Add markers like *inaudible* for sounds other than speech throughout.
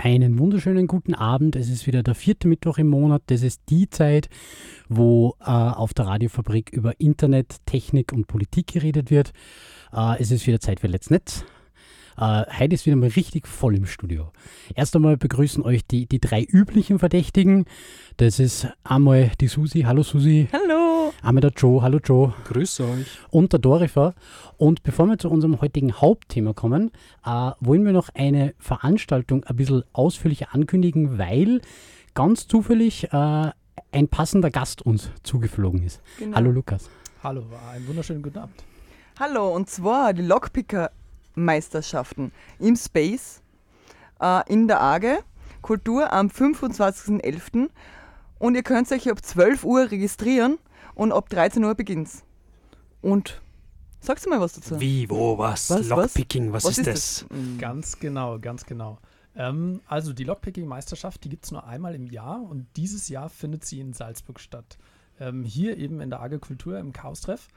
Einen wunderschönen guten Abend. Es ist wieder der vierte Mittwoch im Monat. Das ist die Zeit, wo äh, auf der Radiofabrik über Internet, Technik und Politik geredet wird. Äh, es ist wieder Zeit für Let's Netz. Äh, heute ist wieder mal richtig voll im Studio. Erst einmal begrüßen euch die, die drei üblichen Verdächtigen. Das ist einmal die Susi. Hallo Susi. Hallo. Einmal der Joe. Hallo Joe. Grüß euch. Und der Dorifer. Und bevor wir zu unserem heutigen Hauptthema kommen, äh, wollen wir noch eine Veranstaltung ein bisschen ausführlicher ankündigen, weil ganz zufällig äh, ein passender Gast uns zugeflogen ist. Genau. Hallo Lukas. Hallo, einen wunderschönen guten Abend. Hallo, und zwar die Lockpicker-Meisterschaften im Space äh, in der AGE. Kultur am 25.11. Und ihr könnt euch ab 12 Uhr registrieren und ab 13 Uhr beginnt's. Und sagst du mal was dazu? Wie, wo, was? Was? Lockpicking, was, Was ist ist das? Mhm. Ganz genau, ganz genau. Ähm, also die Lockpicking-Meisterschaft, die gibt es nur einmal im Jahr und dieses Jahr findet sie in Salzburg statt. Ähm, hier eben in der AG Kultur im Chaos-Treff.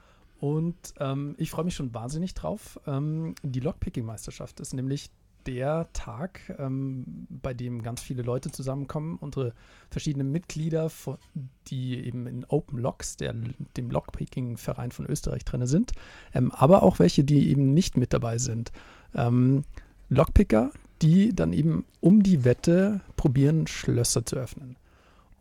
Und ähm, ich freue mich schon wahnsinnig drauf. Ähm, die Lockpicking-Meisterschaft ist nämlich der Tag, ähm, bei dem ganz viele Leute zusammenkommen, unsere verschiedenen Mitglieder, von- die eben in Open Locks, der, dem Lockpicking-Verein von Österreich drin sind, ähm, aber auch welche, die eben nicht mit dabei sind. Ähm, Lockpicker, die dann eben um die Wette probieren, Schlösser zu öffnen.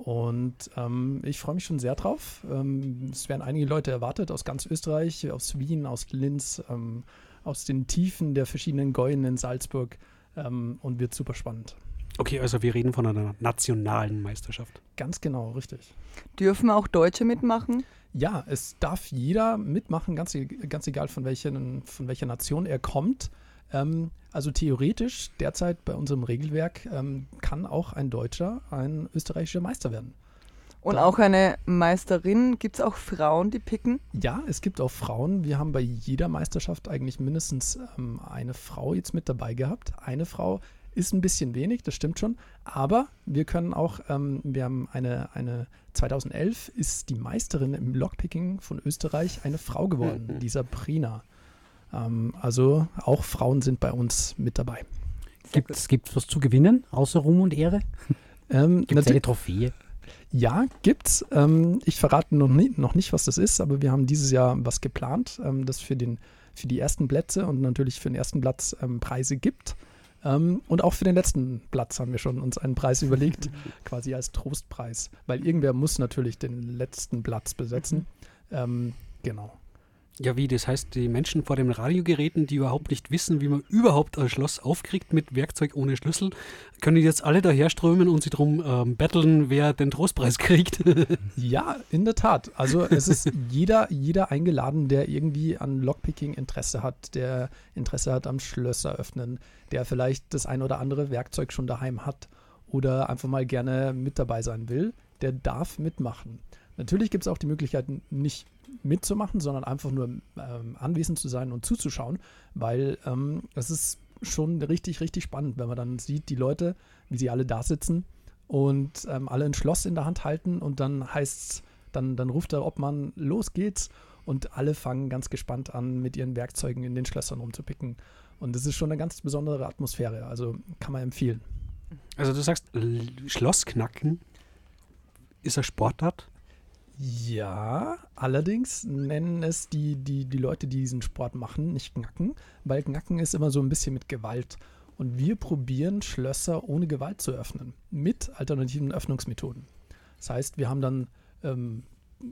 Und ähm, ich freue mich schon sehr drauf. Ähm, es werden einige Leute erwartet aus ganz Österreich, aus Wien, aus Linz, ähm, aus den Tiefen der verschiedenen Gäunen in Salzburg ähm, und wird super spannend. Okay, also wir reden von einer nationalen Meisterschaft. Ganz genau, richtig. Dürfen auch Deutsche mitmachen? Ja, es darf jeder mitmachen, ganz, e- ganz egal von, welchen, von welcher Nation er kommt. Ähm, also theoretisch, derzeit bei unserem Regelwerk, ähm, kann auch ein Deutscher ein österreichischer Meister werden. Und Da- auch eine Meisterin? Gibt es auch Frauen, die picken? Ja, es gibt auch Frauen. Wir haben bei jeder Meisterschaft eigentlich mindestens ähm, eine Frau jetzt mit dabei gehabt. Eine Frau ist ein bisschen wenig, das stimmt schon. Aber wir können auch, ähm, wir haben eine, eine 2011 ist die Meisterin im Lockpicking von Österreich eine Frau geworden, die Sabrina. Ähm, also auch Frauen sind bei uns mit dabei. Gibt es was zu gewinnen, außer Ruhm und Ehre? *laughs* Ähm, Gibt es eine Trophäe? Ja, gibt's. Ähm, ich verrate noch, nie, noch nicht, was das ist, aber wir haben dieses Jahr was geplant, ähm, das für, den, für die ersten Plätze und natürlich für den ersten Platz ähm, Preise gibt. Ähm, und auch für den letzten Platz haben wir schon uns einen Preis überlegt, *laughs* quasi als Trostpreis. Weil irgendwer muss natürlich den letzten Platz besetzen. Ähm, genau. Ja, wie? Das heißt, die Menschen vor den Radiogeräten, die überhaupt nicht wissen, wie man überhaupt ein Schloss aufkriegt mit Werkzeug ohne Schlüssel, können jetzt alle daherströmen und sich drum ähm, betteln, wer den Trostpreis *laughs* kriegt. Ja, in der Tat. Also es ist jeder, jeder eingeladen, der irgendwie an Lockpicking Interesse hat, der Interesse hat am Schlösser öffnen, der vielleicht das ein oder andere Werkzeug schon daheim hat oder einfach mal gerne mit dabei sein will, der darf mitmachen. Natürlich gibt es auch die Möglichkeit, nicht mitzumachen, sondern einfach nur ähm, anwesend zu sein und zuzuschauen, weil ähm, es ist schon richtig, richtig spannend, wenn man dann sieht, die Leute, wie sie alle da sitzen und ähm, alle ein Schloss in der Hand halten und dann heißt dann, dann ruft der Obmann, los geht's und alle fangen ganz gespannt an, mit ihren Werkzeugen in den Schlössern rumzupicken. Und das ist schon eine ganz besondere Atmosphäre, also kann man empfehlen. Also du sagst, Schlossknacken ist eine Sportart? Ja, allerdings nennen es die, die, die Leute, die diesen Sport machen, nicht Knacken, weil Knacken ist immer so ein bisschen mit Gewalt. Und wir probieren Schlösser ohne Gewalt zu öffnen, mit alternativen Öffnungsmethoden. Das heißt, wir haben dann ähm,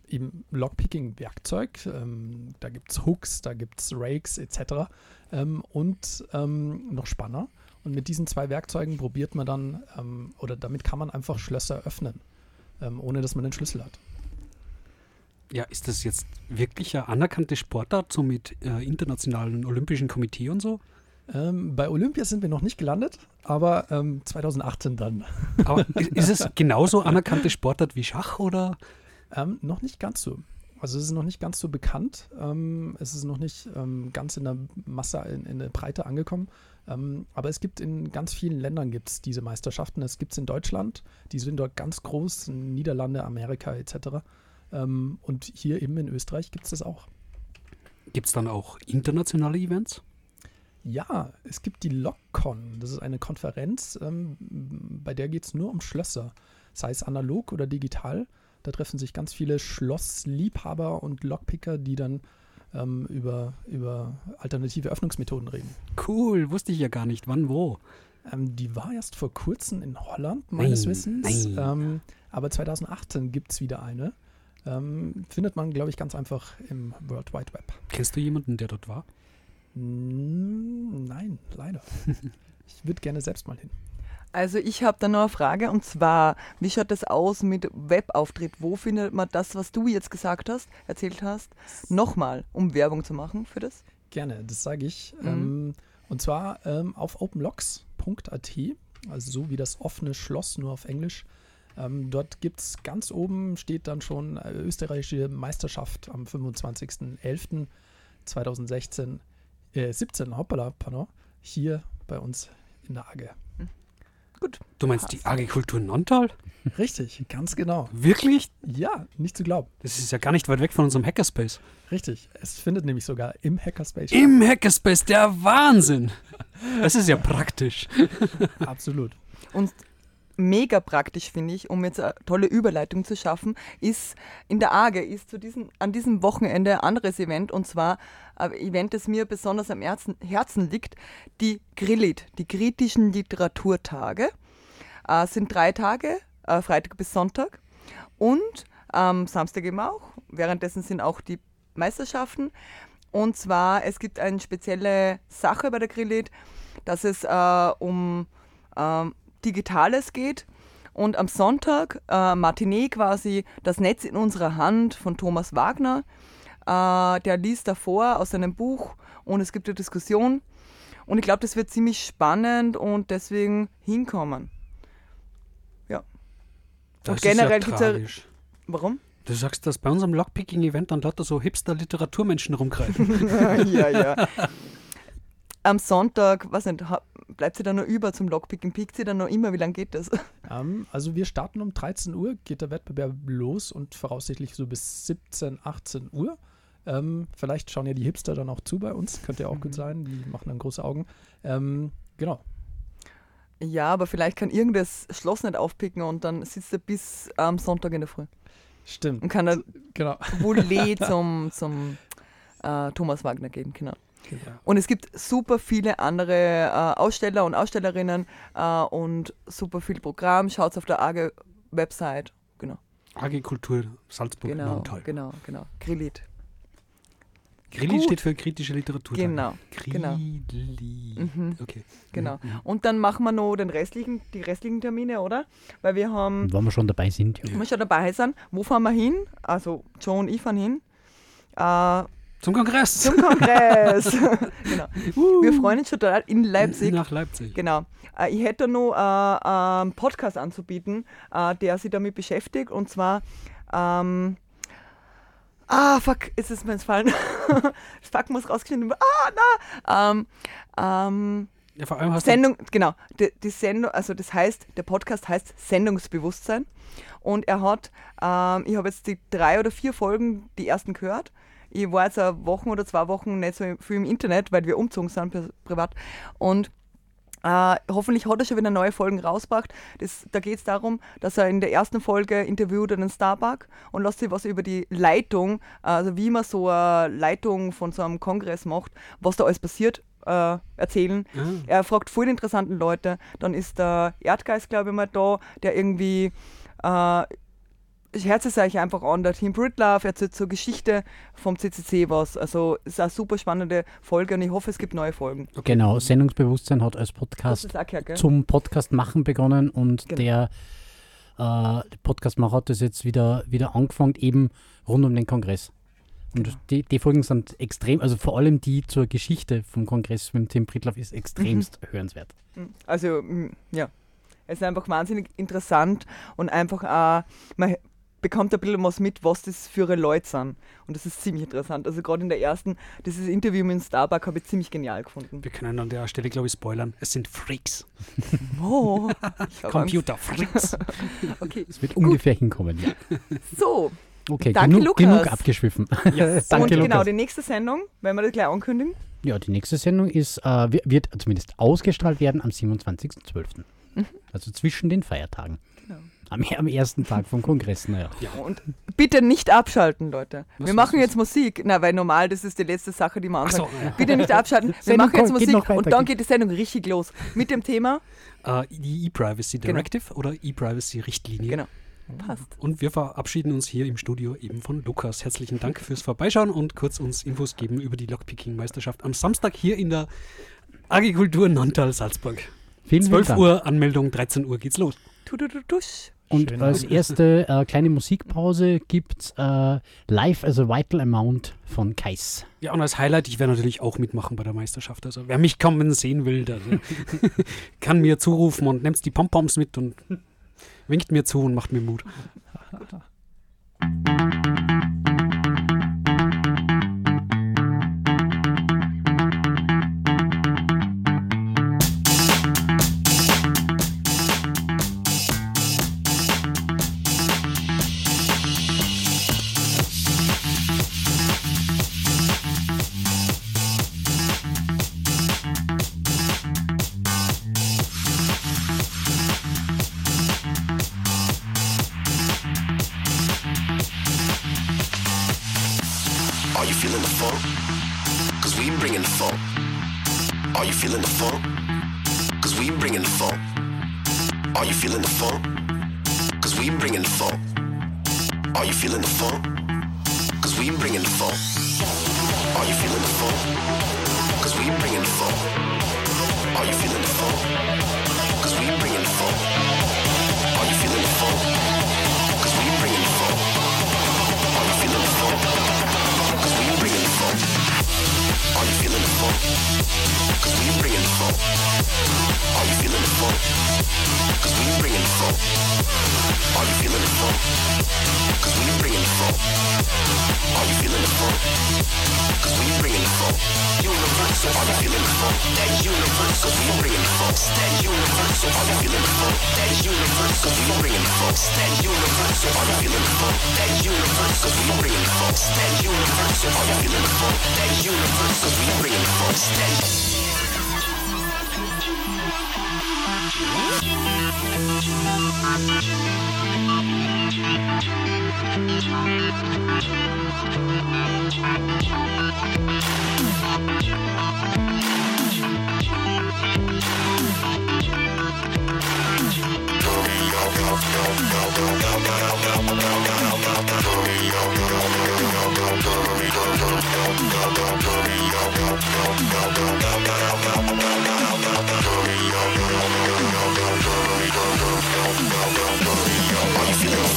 eben Lockpicking-Werkzeug, ähm, da gibt es Hooks, da gibt es Rakes etc. Ähm, und ähm, noch Spanner. Und mit diesen zwei Werkzeugen probiert man dann, ähm, oder damit kann man einfach Schlösser öffnen, ähm, ohne dass man den Schlüssel hat. Ja, ist das jetzt wirklich eine anerkannte Sportart, so mit äh, internationalen Olympischen Komitee und so? Ähm, bei Olympia sind wir noch nicht gelandet, aber ähm, 2018 dann. Aber *laughs* ist es genauso anerkannte Sportart wie Schach oder? Ähm, noch nicht ganz so. Also es ist noch nicht ganz so bekannt. Ähm, es ist noch nicht ähm, ganz in der Masse, in, in der Breite angekommen. Ähm, aber es gibt in ganz vielen Ländern gibt's diese Meisterschaften. Es gibt es in Deutschland, die sind dort ganz groß, in Niederlande, Amerika etc. Ähm, und hier eben in Österreich gibt es das auch. Gibt es dann auch internationale Events? Ja, es gibt die LockCon. Das ist eine Konferenz, ähm, bei der geht es nur um Schlösser. Sei es analog oder digital. Da treffen sich ganz viele Schlossliebhaber und Lockpicker, die dann ähm, über, über alternative Öffnungsmethoden reden. Cool, wusste ich ja gar nicht. Wann, wo? Ähm, die war erst vor kurzem in Holland, meines Nein, Wissens. nein. Ähm, aber 2018 gibt es wieder eine. Ähm, findet man, glaube ich, ganz einfach im World Wide Web. Kennst du jemanden, der dort war? Mm, Nein, leider. *laughs* ich würde gerne selbst mal hin. Also ich habe da noch eine Frage und zwar, wie schaut das aus mit Webauftritt? Wo findet man das, was du jetzt gesagt hast, erzählt hast, nochmal, um Werbung zu machen für das? Gerne, das sage ich. Mhm. Ähm, und zwar ähm, auf openlocks.at, also so wie das offene Schloss, nur auf Englisch. Ähm, dort gibt es ganz oben, steht dann schon äh, österreichische Meisterschaft am 25.11.2016, äh, 17, hoppala, pardon, hier bei uns in der AG. Du meinst die Agrikultur Nontal? Richtig, ganz genau. Wirklich? Ja, nicht zu glauben. Das ist ja gar nicht weit weg von unserem Hackerspace. Richtig, es findet nämlich sogar im Hackerspace statt. Im Hackerspace, der Wahnsinn! *laughs* Das ist ja praktisch. Absolut. Und mega praktisch finde ich, um jetzt eine tolle Überleitung zu schaffen, ist in der AGE ist zu diesem, an diesem Wochenende ein anderes Event und zwar ein Event, das mir besonders am Herzen, liegt, die Grillit, die kritischen Literaturtage. Äh, sind drei Tage, äh, Freitag bis Sonntag und am Samstag eben auch. Währenddessen sind auch die Meisterschaften. Und zwar, es gibt eine spezielle Sache bei der Grillit, dass es äh, um ähm, Digitales geht. Und am Sonntag, äh, Matinee quasi, das Netz in unserer Hand von Thomas Wagner. Äh, der liest davor aus seinem Buch und es gibt eine Diskussion. Und ich glaube, das wird ziemlich spannend und deswegen hinkommen. Das Und generell ist ja ja- tragisch. Warum? Du sagst, dass bei unserem Lockpicking-Event dann lauter so Hipster-Literaturmenschen rumgreifen. *laughs* ja, ja. Am Sonntag, was nicht, bleibt sie dann noch über zum Lockpicking? Pickt sie dann noch immer? Wie lange geht das? *laughs* Ähm, also wir starten um 13 Uhr, geht der Wettbewerb los und voraussichtlich so bis 17, 18 Uhr. Ähm, vielleicht schauen ja die Hipster dann auch zu bei uns, könnte ja auch gut sein, die machen dann große Augen. Ähm, genau, Ja, aber vielleicht kann irgendein Schloss nicht aufpicken und dann sitzt er bis am Sonntag in der Früh stimmt, und kann dann genau. Voulez *laughs* zum, zum äh, Thomas Wagner gehen. Genau. Und es gibt super viele andere äh, Aussteller und Ausstellerinnen äh, und super viel Programm. Schaut auf der AGE-Website. Genau, Agrikultur Salzburg genau, genau, genau. Grillit. Grilli Gut. steht für kritische Literatur. Genau, genau. Grilli. Mhm. Okay. Genau. Mhm. Und dann machen wir noch den restlichen, die restlichen Termine, oder? Weil wir haben, Wenn wir schon dabei sind. Ja. wenn wir schon dabei sind, wo fahren wir hin? Also Joe und ich fahren hin. Äh, Zum Kongress. zum Kongress. *laughs* genau. Wir freuen uns schon total in Leipzig. Nach Leipzig. Genau. Äh, ich hätte noch äh, einen Podcast anzubieten, äh, der sich damit beschäftigt. Und zwar, ähm, ah, fuck, ist es mir entfallen. *laughs* das Fuck muss rausgeschnitten werden. Ah, na. Ähm, ähm, Ja, vor allem hast du Sendung, genau. Die, die Sendung, also das heißt, der Podcast heißt Sendungsbewusstsein. Und er hat, ähm, ich habe jetzt die drei oder vier Folgen, die ersten gehört. Ich war jetzt eine Woche oder zwei Wochen nicht so viel im Internet, weil wir umgezogen sind pri- privat. Und äh, hoffentlich hat er schon wieder neue Folgen rausgebracht. Das, da geht es darum, dass er in der ersten Folge interviewt einen Starbuck und lässt sich was über die Leitung, also wie man so eine Leitung von so einem Kongress macht, was da alles passiert, äh, erzählen. Ah. Er fragt voll interessanten Leute. Dann ist der Erdgeist, glaube ich, mal da, der irgendwie äh, ich herze es euch einfach an, der Team Britlove erzählt zur Geschichte vom CCC was. Also es ist eine super spannende Folge und ich hoffe, es gibt neue Folgen. Genau, Sendungsbewusstsein hat als Podcast gell? zum Podcast machen begonnen und Genau. der äh, Podcastmacher hat das jetzt wieder, wieder angefangen, eben rund um den Kongress. Und Genau. die, die Folgen sind extrem, also vor allem die zur Geschichte vom Kongress mit dem Tim Pritloff ist extremst *laughs* Mhm. hörenswert. Also, ja. Es ist einfach wahnsinnig interessant und einfach auch, man bekommt ein bisschen was mit, was das für Leute sind. Und das ist ziemlich interessant. Also gerade in der ersten, dieses Interview mit dem Starbuck habe ich ziemlich genial gefunden. Wir können an der Stelle, glaube ich, spoilern. Es sind Freaks. *laughs* Oh. Computer-Freaks. *laughs* Okay, Es wird ungefähr hinkommen, ja. so. Okay, Danke, genug, Lukas. genug abgeschwiffen. *laughs* Yes. Danke, und genau, Lukas. die nächste Sendung, wenn wir das gleich ankündigen. Ja, die nächste Sendung ist, äh, wi- wird zumindest ausgestrahlt werden am 27.12. Also zwischen den Feiertagen. Genau. Am, am ersten Tag vom Kongress, naja. Und bitte nicht abschalten, Leute. Was, wir machen was? jetzt Musik. Na, weil normal, das ist die letzte Sache, die Ach anfangen. so, ja. Bitte nicht abschalten. Wir Sendung machen jetzt kommt- Musik weiter, und dann geht- die Sendung richtig los. Mit dem Thema. Äh, die E-Privacy Genau. Directive oder E-Privacy-Richtlinie. Genau. Passt. Und wir verabschieden uns hier im Studio eben von Lukas. Herzlichen Dank fürs Vorbeischauen und kurz uns Infos geben über die Lockpicking-Meisterschaft am Samstag hier in der Agrikultur Nontal Salzburg. Vielen, vielen 12 Dank. Uhr Anmeldung, 13 Uhr geht's los. Tu, tu, tu, tusch. Und Schönen als erste äh, kleine Musikpause gibt äh, Live as a Vital Amount von Kais. Ja, und als Highlight, ich werde natürlich auch mitmachen bei der Meisterschaft. Also wer mich kommen sehen will, *laughs* kann mir zurufen und nimmt die Pompoms mit und winkt mir zu und macht mir Mut. *laughs* Turn me up.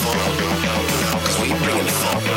Cause we bringing the funk.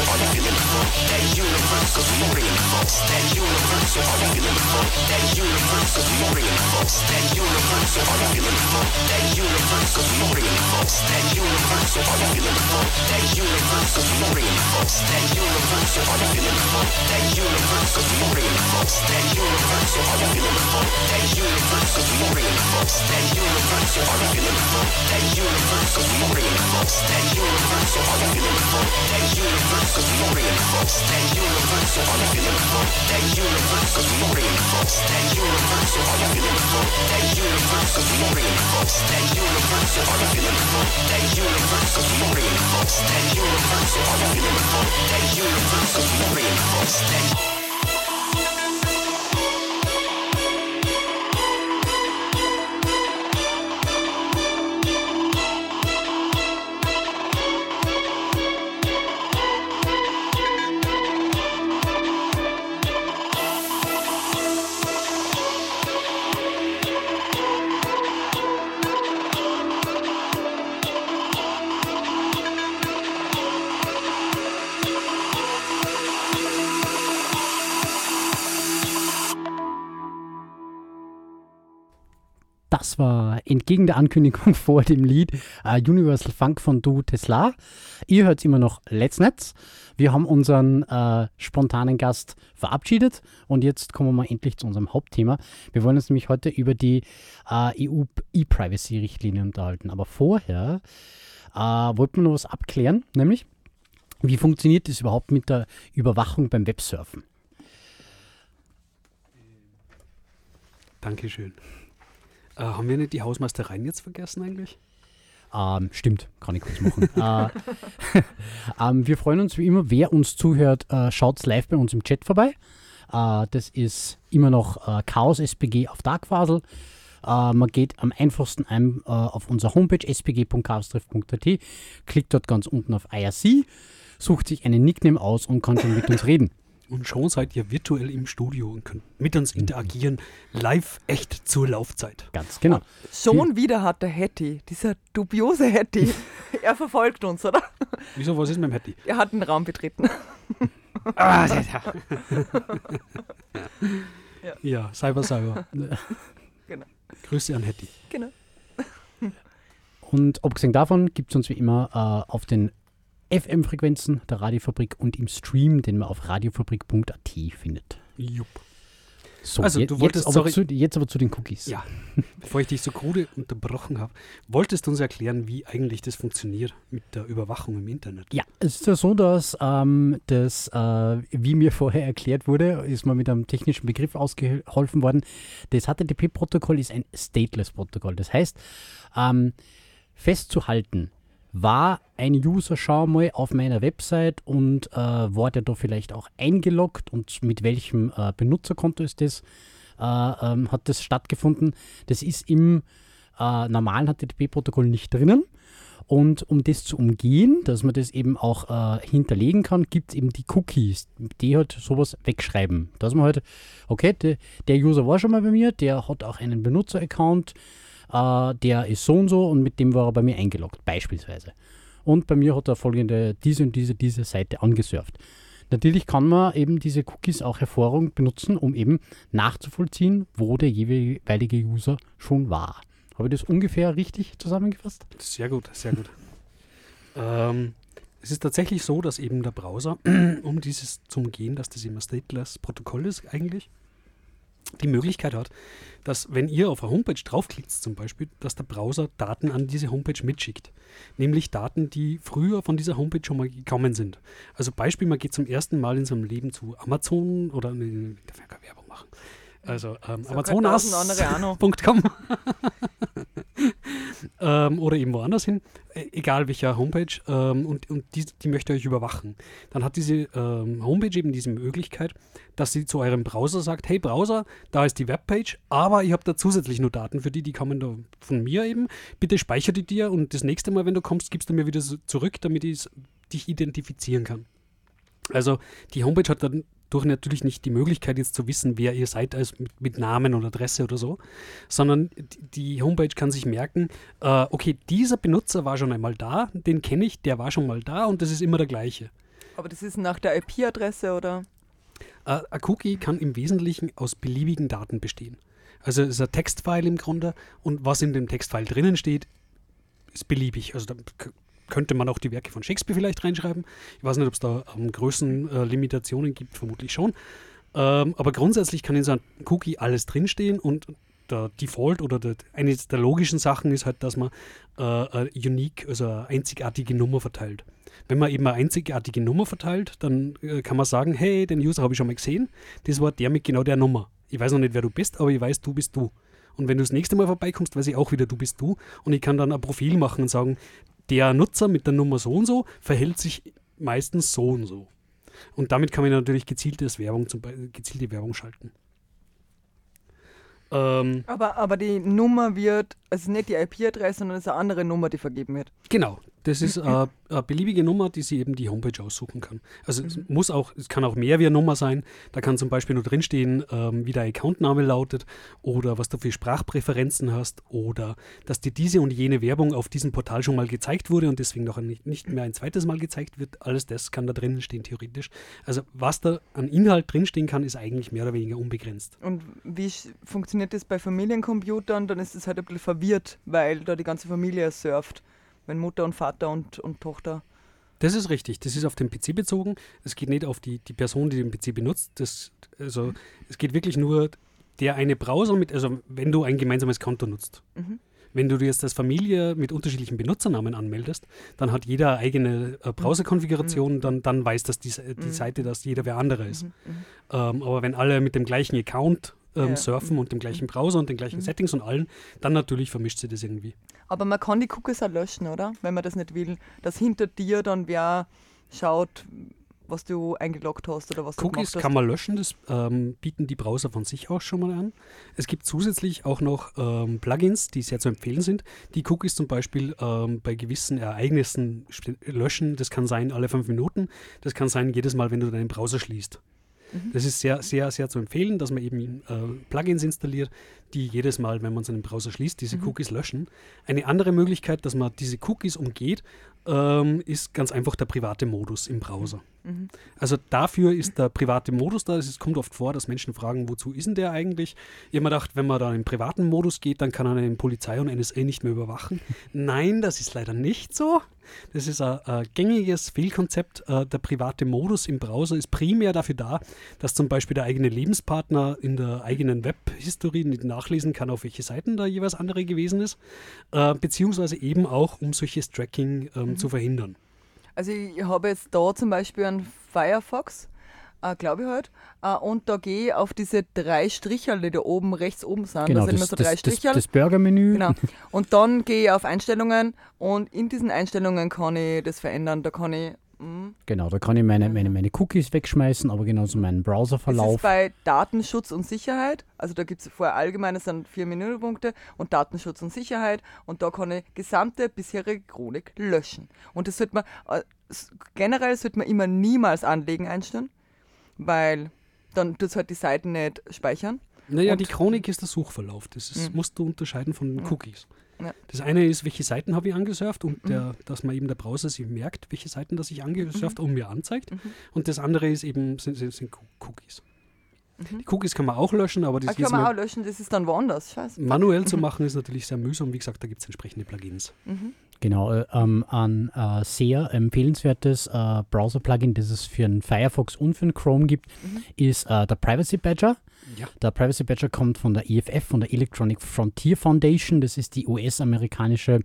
Are you feeling the funk? That universal, we bringing the funk. That universal, are you feeling the funk? That universal, we bringing the funk. That universal, are you feeling the funk? That universal, we bringing the funk. That universal, are you feeling the funk? That universal, we bringing the funk. That universal, are you feeling the funk? That universal, we bringing the funk. That universal, are you feeling the funk? That universal, we bringing the funk. That universal, are you feeling the funk? That universal, we bringing the funk. That universal, are you feeling the funk? That universal, universal foreign force, that universal are you feeling for? That universal foreign force, that universal are universal, feeling for? That universal foreign force, that universal are you feeling for? That universal foreign force, that universal are universal, feeling for? That universal foreign entgegen der Ankündigung *laughs* vor dem Lied äh, Universal Funk von Du Tesla. Ihr hört immer noch Let's Netz. Wir haben unseren äh, spontanen Gast verabschiedet und jetzt kommen wir mal endlich zu unserem Hauptthema. Wir wollen uns nämlich heute über die äh, EU E-Privacy-Richtlinie unterhalten. Aber vorher äh, wollten wir noch was abklären, nämlich wie funktioniert das überhaupt mit der Überwachung beim Websurfen? Dankeschön. Äh, haben wir nicht die Hausmeistereien jetzt vergessen eigentlich? Ähm, stimmt, kann ich kurz machen. *laughs* äh, *laughs* ähm, wir freuen uns wie immer, wer uns zuhört, äh, schaut live bei uns im Chat vorbei. Äh, das ist immer noch äh, Chaos SPG auf Darkfasel. Äh, man geht am einfachsten ein äh, auf unsere Homepage spg.chaostriff.at, klickt dort ganz unten auf IRC, sucht sich einen Nickname aus und kann schon mit uns reden. Und schon seid ihr virtuell im Studio und könnt mit uns interagieren, live echt zur Laufzeit. Ganz genau. Schon wieder hat der Hattie, dieser dubiose Hattie, *laughs* er verfolgt uns, oder? Wieso, was ist mit dem Hattie? Er hat den Raum betreten. *laughs* Ah, ja, *laughs* ja. ja, Cyber Cyber. Genau. Grüße an Hattie. Genau. Und abgesehen davon gibt es uns wie immer äh, auf den FM-Frequenzen der Radiofabrik und im Stream, den man auf radiofabrik.at findet. Jupp. So, Also, du wolltest- jetzt, aber sorry. zu, jetzt aber zu den Cookies. Ja, bevor ich dich so krude unterbrochen habe, wolltest du uns erklären, wie eigentlich das funktioniert mit der Überwachung im Internet? Ja, es ist ja so, dass ähm, das, äh, wie mir vorher erklärt wurde, ist mal mit einem technischen Begriff ausgeholfen worden. Das HTTP-Protokoll ist ein Stateless-Protokoll. Das heißt, ähm, festzuhalten, war ein User schon mal auf meiner Website und äh, war der da vielleicht auch eingeloggt und mit welchem äh, Benutzerkonto ist das, äh, ähm, hat das stattgefunden. Das ist im äh, normalen HTTP-Protokoll nicht drinnen. Und um das zu umgehen, dass man das eben auch äh, hinterlegen kann, gibt es eben die Cookies, die halt sowas wegschreiben. Dass man halt, okay, de, der User war schon mal bei mir, der hat auch einen Benutzer-Account, äh, der ist so und so und mit dem war er bei mir eingeloggt, beispielsweise. Und bei mir hat er folgende, diese und diese, diese Seite angesurft. Natürlich kann man eben diese Cookies auch hervorragend benutzen, um eben nachzuvollziehen, wo der jeweilige User schon war. Habe ich das ungefähr richtig zusammengefasst? Sehr gut, sehr gut. *laughs* ähm, es ist tatsächlich so, dass eben der Browser, *clears throat* um dieses zu umgehen, dass das immer stateless Protokoll ist eigentlich, die Möglichkeit hat, dass wenn ihr auf eine Homepage draufklickt zum Beispiel, dass der Browser Daten an diese Homepage mitschickt. Nämlich Daten, die früher von dieser Homepage schon mal gekommen sind. Also Beispiel, man geht zum ersten Mal in seinem Leben zu Amazon oder, nee, darf ja keine Werbung machen. Also ähm, So. Amazonas.com *laughs* ähm, oder eben woanders hin, e- egal welcher Homepage, ähm, und, und die, die möchte euch überwachen. Dann hat diese ähm, Homepage eben diese Möglichkeit, dass sie zu eurem Browser sagt, hey Browser, da ist die Webpage, aber ich habe da zusätzlich nur Daten für die, die kommen da von mir eben. Bitte speicher die dir und das nächste Mal, wenn du kommst, gibst du mir wieder zurück, damit ich dich identifizieren kann. Also die Homepage hat dann durch natürlich nicht die Möglichkeit jetzt zu wissen, wer ihr seid, als mit, mit Namen und Adresse oder so, sondern die- Homepage kann sich merken, äh, okay, dieser Benutzer war schon einmal da, den kenne ich, der war schon mal da und das ist immer der gleiche. Aber das ist nach der IP-Adresse oder? Äh, ein Cookie kann im Wesentlichen aus beliebigen Daten bestehen. Also es ist ein Textfile im Grunde und was in dem Textfile drinnen steht, ist beliebig. Also da könnte man auch die Werke von Shakespeare vielleicht reinschreiben. Ich weiß nicht, ob es da ähm, Größenlimitationen äh, gibt, vermutlich schon. Ähm, aber grundsätzlich kann in so einem Cookie alles drinstehen und der Default oder der, eine der logischen Sachen ist halt, dass man äh, eine unique, also eine einzigartige Nummer verteilt. Wenn man eben eine einzigartige Nummer verteilt, dann äh, kann man sagen, hey, den User habe ich schon mal gesehen, das war der mit genau der Nummer. Ich weiß noch nicht, wer du bist, aber ich weiß, du bist du. Und wenn du das nächste Mal vorbeikommst, weiß ich auch wieder, du bist du. Und ich kann dann ein Profil machen und sagen, der Nutzer mit der Nummer so und so verhält sich meistens so und so. Und damit kann man natürlich gezieltes Werbung, zum Beispiel, gezielte Werbung schalten. Ähm, Aber, aber die Nummer wird, also nicht die IP-Adresse, sondern es ist eine andere Nummer, die vergeben wird. genau, Das ist äh, eine beliebige Nummer, die sie eben die Homepage aussuchen kann. Also es muss auch, es kann auch mehr wie eine Nummer sein. Da kann zum Beispiel nur drinstehen, ähm, wie der Accountname lautet oder was du für Sprachpräferenzen hast oder dass dir diese und jene Werbung auf diesem Portal schon mal gezeigt wurde und deswegen noch nicht, nicht mehr ein zweites Mal gezeigt wird. Alles das kann da drinnen stehen, theoretisch. Also was da an Inhalt drinstehen kann, ist eigentlich mehr oder weniger unbegrenzt. Und wie funktioniert das bei Familiencomputern? Dann ist es halt ein bisschen verwirrt, weil da die ganze Familie surft. Wenn Mutter und Vater und, und Tochter. Das ist richtig. Das ist auf den PC bezogen. Es geht nicht auf die, die Person, die den PC benutzt. Das, also es geht wirklich nur der eine Browser mit, also wenn du ein gemeinsames Konto nutzt. Mhm. Wenn du dir jetzt als Familie mit unterschiedlichen Benutzernamen anmeldest, dann hat jeder eigene äh, Browserkonfiguration, dann, dann weiß das die, die Mhm. Seite, dass jeder wer andere ist. Mhm. Mhm. Ähm, aber wenn alle mit dem gleichen Account ähm, Ja. surfen und dem gleichen Browser und den gleichen Mhm. Settings und allen, dann natürlich vermischt sie das irgendwie. Aber man kann die Cookies auch löschen, oder? Wenn man das nicht will. Dass hinter dir dann wer schaut, was du eingeloggt hast oder was du Cookies gemacht hast. kann man löschen, das ähm, bieten die Browser von sich aus schon mal an. Es gibt zusätzlich auch noch ähm, Plugins, die sehr zu empfehlen sind, die Cookies zum Beispiel ähm, bei gewissen Ereignissen löschen. Das kann sein alle fünf Minuten, das kann sein jedes Mal, wenn du deinen Browser schließt. Mhm. Das ist sehr, sehr, sehr zu empfehlen, dass man eben äh, Plugins installiert, die jedes Mal, wenn man seinen Browser schließt, diese Mhm. Cookies löschen. Eine andere Möglichkeit, dass man diese Cookies umgeht, ähm, ist ganz einfach der private Modus im Browser. Mhm. Also dafür ist der private Modus da. Es kommt oft vor, dass Menschen fragen, wozu ist denn der eigentlich? Ich habe mir gedacht, wenn man da in den privaten Modus geht, dann kann er den Polizei und NSA nicht mehr überwachen. *laughs* Nein, das ist leider nicht so. Das ist ein, ein gängiges Fehlkonzept. Äh, Der private Modus im Browser ist primär dafür da, dass zum Beispiel der eigene Lebenspartner in der eigenen Webhistorie nicht nachlesen kann, auf welche Seiten da jeweils andere gewesen ist, äh, beziehungsweise eben auch, um solches Tracking ähm, zu verhindern. Also ich habe jetzt da zum Beispiel einen Firefox, äh, glaube ich halt, äh, und da gehe ich auf diese drei Stricherl, die da oben rechts oben sind. Genau, da sind das, so drei das, das, Stricherl. das Burgermenü. Genau. *laughs* Und dann gehe ich auf Einstellungen und in diesen Einstellungen kann ich das verändern. Da kann ich. Mh, Genau, da kann ich meine, meine, meine Cookies wegschmeißen, aber genauso meinen das Browserverlauf. ist bei Datenschutz und Sicherheit. Also da gibt es vorher allgemein, das sind vier Menüpunkte und Datenschutz und Sicherheit. Und da kann ich gesamte bisherige Chronik löschen. Und das sollte man, äh, generell sollte man immer niemals anlegen einstellen, weil dann tut es halt die Seiten nicht speichern. Naja, Und- die Chronik ist der Suchverlauf. Das ist, Mhm. musst du unterscheiden von den Ja. Cookies. Ja. Das eine ist, welche Seiten habe ich angesurft und Mhm. der, dass man eben der Browser sich merkt, welche Seiten das ich angesurft und mir anzeigt. Mhm. Und das andere ist eben, sind, sind, sind Coo- Cookies. Mhm. Die Cookies kann man auch löschen, aber das ist kann man auch löschen, das ist dann woanders. Scheiße. manuell zu machen, ist natürlich sehr mühsam. Wie gesagt, da gibt es entsprechende Plugins. Mhm. Genau, äh, ähm, ein äh, sehr empfehlenswertes äh, Browser-Plugin, das es für einen Firefox und für einen Chrome gibt, Mhm. ist äh, der Privacy Badger. Ja. Der Privacy Badger kommt von der EFF, von der Electronic Frontier Foundation. Das ist die US-amerikanische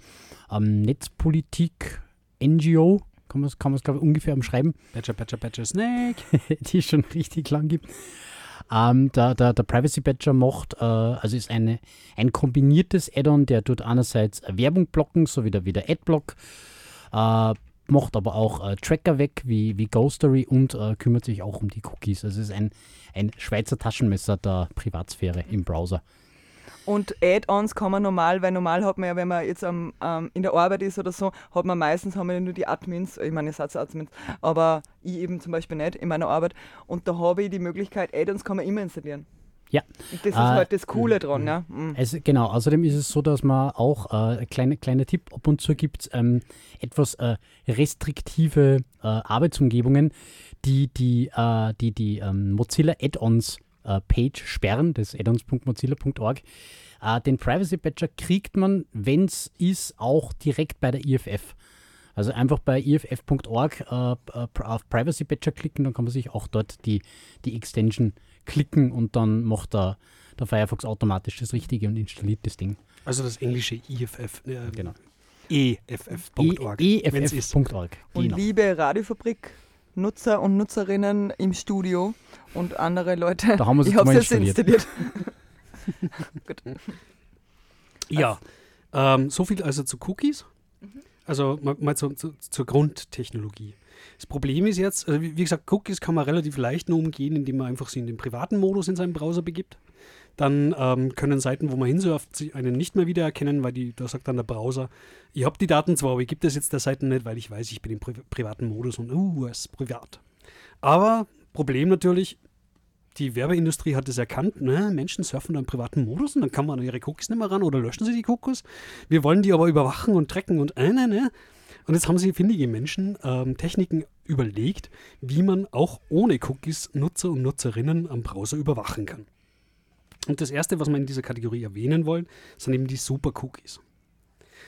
ähm, Netzpolitik-NGO. Kann man es, glaube ich, ungefähr umschreiben. Badger, Badger, Badger, Snake. *laughs* die es schon richtig lang gibt. Ähm, der, der, der Privacy Badger macht, äh, also ist eine, ein kombiniertes Add-on, der tut einerseits Werbung blocken, so wie der, wie der Adblock, äh, macht aber auch äh, Tracker weg, wie, wie Ghostory und äh, kümmert sich auch um die Cookies. Also es ist ein, ein Schweizer Taschenmesser der Privatsphäre im Browser. Und Add-ons kann man normal, weil normal hat man ja, wenn man jetzt am, ähm, in der Arbeit ist oder so, hat man meistens haben wir ja nur die Admins, ich meine, ihr seid Admins, aber ich eben zum Beispiel nicht in meiner Arbeit. Und da habe ich die Möglichkeit, Add-ons kann man immer installieren. Ja. Und das ist Ah, halt das Coole mhm, dran, mhm. ja. Mhm. Also genau, außerdem ist es so, dass man auch, äh, ein kleiner kleiner Tipp, ab und zu gibt es ähm, etwas äh, restriktive äh, Arbeitsumgebungen, die die, äh, die, die ähm, Mozilla Add-ons äh, Page sperren, das addons.mozilla.org. Äh, den Privacy Badger kriegt man, wenn es ist, auch direkt bei der IFF. Also einfach bei iff.org äh, äh, auf Privacy Badger klicken, dann kann man sich auch dort die, die Extension klicken und dann macht der, der Firefox automatisch das Richtige und installiert das Ding. Also das englische IFF. Äh, Genau. EFF.org. eff.org. Und Genau. liebe Radiofabrik, Nutzer und Nutzerinnen im Studio und andere Leute, Da haben wir es ich jetzt habe es jetzt installiert. *laughs* Gut. Ja, ähm, so viel also zu Cookies. Also mal, mal zu, zu, zur Grundtechnologie. Das Problem ist jetzt, also wie, wie gesagt, Cookies kann man relativ leicht nur umgehen, indem man einfach sie in den privaten Modus in seinem Browser begibt. Dann ähm, können Seiten, wo man hinsurft, einen nicht mehr wiedererkennen, weil die, da sagt dann der Browser, ich habe die Daten zwar, aber ich gebe das jetzt der Seite nicht, weil ich weiß, ich bin im pri privaten Modus und uh, es ist privat. Aber Problem natürlich, die Werbeindustrie hat es erkannt, ne, Menschen surfen da im privaten Modus und dann kann man an ihre Cookies nicht mehr ran oder löschen sie die Cookies. Wir wollen die aber überwachen und tracken und äh, ne, ne. Und jetzt haben sie findige Menschen ähm, Techniken überlegt, wie man auch ohne Cookies Nutzer und Nutzerinnen am Browser überwachen kann. Und das erste, was wir in dieser Kategorie erwähnen wollen, sind eben die Super Cookies.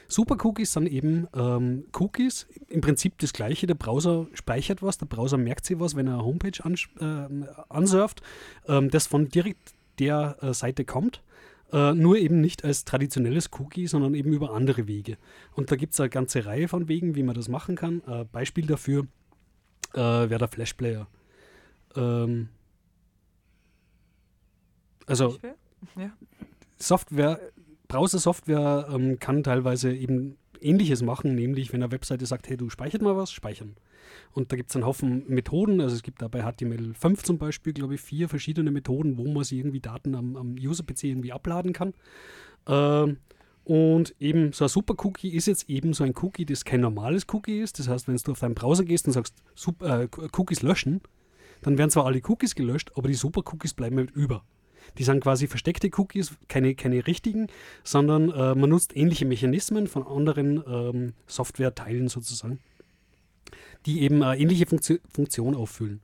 Super Cookies sind eben ähm, Cookies, im Prinzip das gleiche. Der Browser speichert was, der Browser merkt sich was, wenn er eine Homepage ans äh, ansurft, ähm, das von direkt der äh, Seite kommt. Äh, nur eben nicht als traditionelles Cookie, sondern eben über andere Wege. Und da gibt es eine ganze Reihe von Wegen, wie man das machen kann. Äh, Beispiel dafür äh, wäre der Flash Player. Ähm, also Ja. Software, Browser-Software ähm, kann teilweise eben ähnliches machen, nämlich wenn eine Webseite sagt, hey, du speichert mal was, speichern. Und da gibt es einen Haufen Methoden, also es gibt da bei HTML5 zum Beispiel, glaube ich, vier verschiedene Methoden, wo man sich irgendwie Daten am, am User-PC irgendwie abladen kann. Ähm, und eben so ein Super-Cookie ist jetzt eben so ein Cookie, das kein normales Cookie ist. Das heißt, wenn du auf deinen Browser gehst und sagst, Super, äh, Cookies löschen, dann werden zwar alle Cookies gelöscht, aber die Super-Cookies bleiben halt über. Die sind quasi versteckte Cookies, keine, keine richtigen, sondern äh, man nutzt ähnliche Mechanismen von anderen ähm, Softwareteilen sozusagen, die eben eine ähnliche Funktio Funktion auffüllen.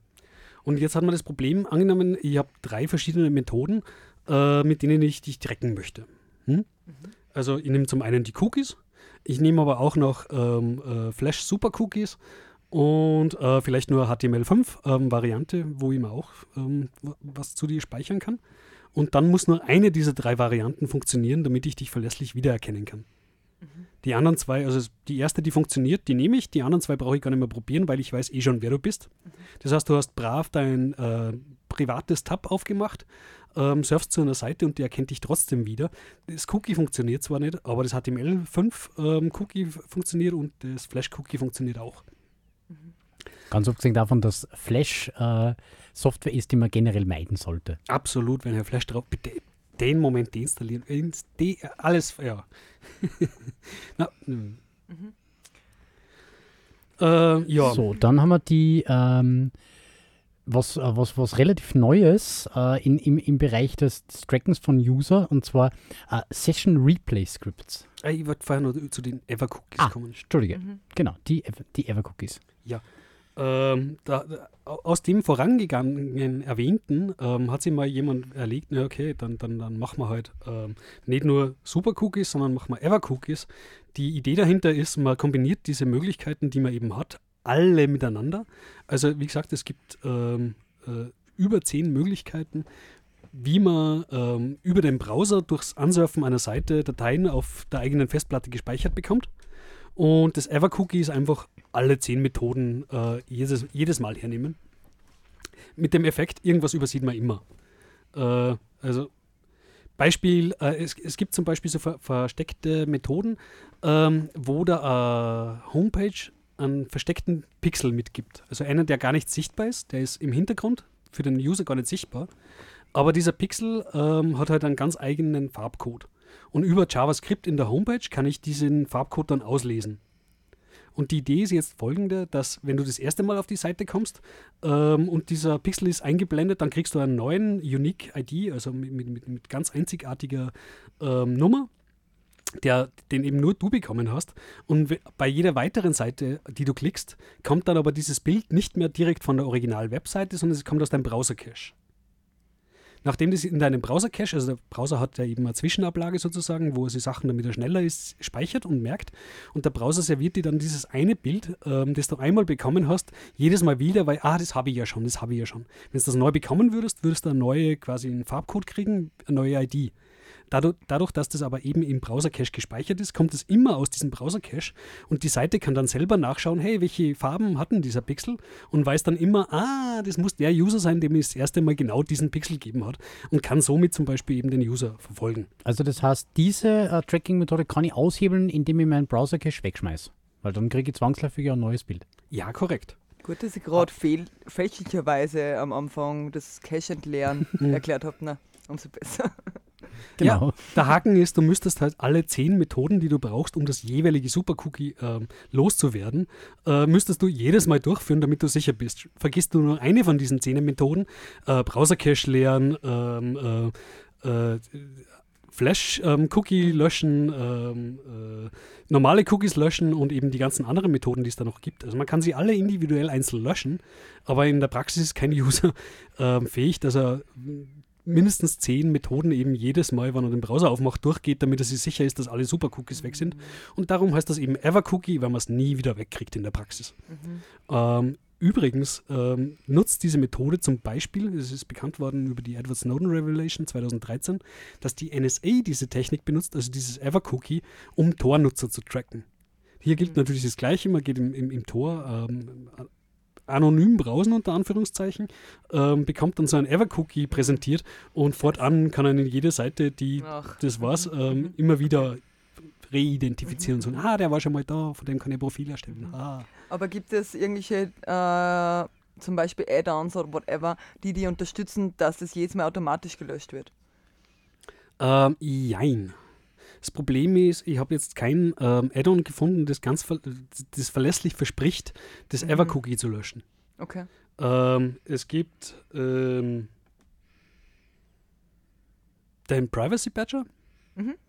Und jetzt hat man das Problem, angenommen, ich habe drei verschiedene Methoden, äh, mit denen ich dich tracken möchte. Hm? Also ich nehme zum einen die Cookies, ich nehme aber auch noch ähm, äh, Flash Super Cookies und äh, vielleicht nur HTML5-Variante, ähm, wo ich mir auch ähm, was zu dir speichern kann. Und dann muss nur eine dieser drei Varianten funktionieren, damit ich dich verlässlich wiedererkennen kann. Die anderen zwei, also die erste, die funktioniert, die nehme ich. Die anderen zwei brauche ich gar nicht mehr probieren, weil ich weiß eh schon, wer du bist. Das heißt, du hast brav dein äh, privates Tab aufgemacht, ähm, surfst zu einer Seite und die erkennt dich trotzdem wieder. Das Cookie funktioniert zwar nicht, aber das HTML5-Cookie ähm, funktioniert und das Flash-Cookie funktioniert auch. Ganz abgesehen davon, dass Flash äh, Software ist, die man generell meiden sollte. Absolut, wenn Herr Flash drauf, bitte den Moment deinstallieren. Ins- De alles, ja. *laughs* Na, mhm. äh, ja. So, dann haben wir die, ähm, was, äh, was, was relativ Neues äh, in, im, im Bereich des, Trackens von User und zwar äh, Session Replay Scripts. Äh, Ich wollte vorher noch zu den Ever-Cookies Ah. kommen. Entschuldige, genau, die, die Ever Cookies. Ähm, da, aus dem vorangegangenen Erwähnten ähm, hat sich mal jemand erlegt, na okay, dann, dann, dann machen wir halt ähm, nicht nur Super-Cookies, sondern machen wir Ever-Cookies. Die Idee dahinter ist, man kombiniert diese Möglichkeiten, die man eben hat, alle miteinander. Also wie gesagt, es gibt ähm, äh, über zehn Möglichkeiten, wie man ähm, über den Browser durchs Ansurfen einer Seite Dateien auf der eigenen Festplatte gespeichert bekommt. Und das Ever-Cookie ist einfach alle zehn Methoden äh, jedes, jedes Mal hernehmen. Mit dem Effekt, irgendwas übersieht man immer. Äh, also Beispiel, äh, es, es gibt zum Beispiel so ver versteckte Methoden, ähm, wo der äh, Homepage einen versteckten Pixel mitgibt. Also einen, der gar nicht sichtbar ist, der ist im Hintergrund, für den User gar nicht sichtbar. Aber dieser Pixel ähm, hat halt einen ganz eigenen Farbcode. Und über JavaScript in der Homepage kann ich diesen Farbcode dann auslesen. Und die Idee ist jetzt folgende, dass wenn du das erste Mal auf die Seite kommst ähm, und dieser Pixel ist eingeblendet, dann kriegst du einen neuen Unique ID, also mit, mit, mit, ganz einzigartiger ähm, Nummer, der, den eben nur du bekommen hast. Und bei jeder weiteren Seite, die du klickst, kommt dann aber dieses Bild nicht mehr direkt von der Original-Webseite, sondern es kommt aus deinem Browser-Cache. Nachdem das in deinem Browser-Cache, also der Browser hat ja eben eine Zwischenablage sozusagen, wo er die Sachen, damit er schneller ist, speichert und merkt. Und der Browser serviert dir dann dieses eine Bild, ähm, das du einmal bekommen hast, jedes Mal wieder, weil, ah, das habe ich ja schon, das habe ich ja schon. Wenn du das neu bekommen würdest, würdest du eine neue, quasi einen Farbcode kriegen, eine neue ID. Dadurch, dadurch, dass das aber eben im Browser-Cache gespeichert ist, kommt es immer aus diesem Browser-Cache und die Seite kann dann selber nachschauen, hey, welche Farben hatten dieser Pixel und weiß dann immer, ah, das muss der User sein, dem es das erste Mal genau diesen Pixel gegeben hat und kann somit zum Beispiel eben den User verfolgen. Also das heißt, diese äh, Tracking-Methode kann ich aushebeln, indem ich meinen Browser-Cache wegschmeiße. Weil dann kriege ich zwangsläufig ein neues Bild. Ja, korrekt. Gut, dass ich gerade fehl, fälschlicherweise am Anfang das Cache entleeren *laughs* erklärt habe. Na, umso besser. Genau. Ja, der Haken ist, du müsstest halt alle zehn Methoden, die du brauchst, um das jeweilige Supercookie ähm, loszuwerden, äh, müsstest du jedes Mal durchführen, damit du sicher bist. Vergisst du nur eine von diesen zehn Methoden, äh, Browser-Cache leeren, ähm, äh, äh, Flash-Cookie löschen, ähm, äh, normale Cookies löschen und eben die ganzen anderen Methoden, die es da noch gibt. Also man kann sie alle individuell einzeln löschen, aber in der Praxis ist kein *laughs* User ähm, fähig, dass er mindestens zehn Methoden eben jedes Mal, wenn er den Browser aufmacht, durchgeht, damit er sich sicher ist, dass alle Super-Cookies weg sind. Und darum heißt das eben Ever-Cookie, weil man es nie wieder wegkriegt in der Praxis. Ähm, übrigens ähm, nutzt diese Methode zum Beispiel, es ist bekannt worden über die Edward Snowden Revelation 2013, dass die NSA diese Technik benutzt, also dieses Ever-Cookie, um Tor-Nutzer zu tracken. Hier gilt natürlich das Gleiche, man geht im, im, im Tor ähm, anonym browsen, unter Anführungszeichen, ähm, bekommt dann so ein Ever-Cookie präsentiert und fortan kann er in jede Seite, die Ach. das war's, ähm, immer wieder reidentifizieren. So, ah, der war schon mal da, von dem kann ich Profil erstellen. Ah. Aber gibt es irgendwelche, äh, zum Beispiel Add-ons oder whatever, die die unterstützen, dass das jedes Mal automatisch gelöscht wird? Ähm, jein. Das Problem ist, ich habe jetzt kein ähm, Add-on gefunden, das ganz ver das verlässlich verspricht, das Mhm. Ever-Cookie zu löschen. Okay. Ähm, es gibt ähm, den Privacy Badger,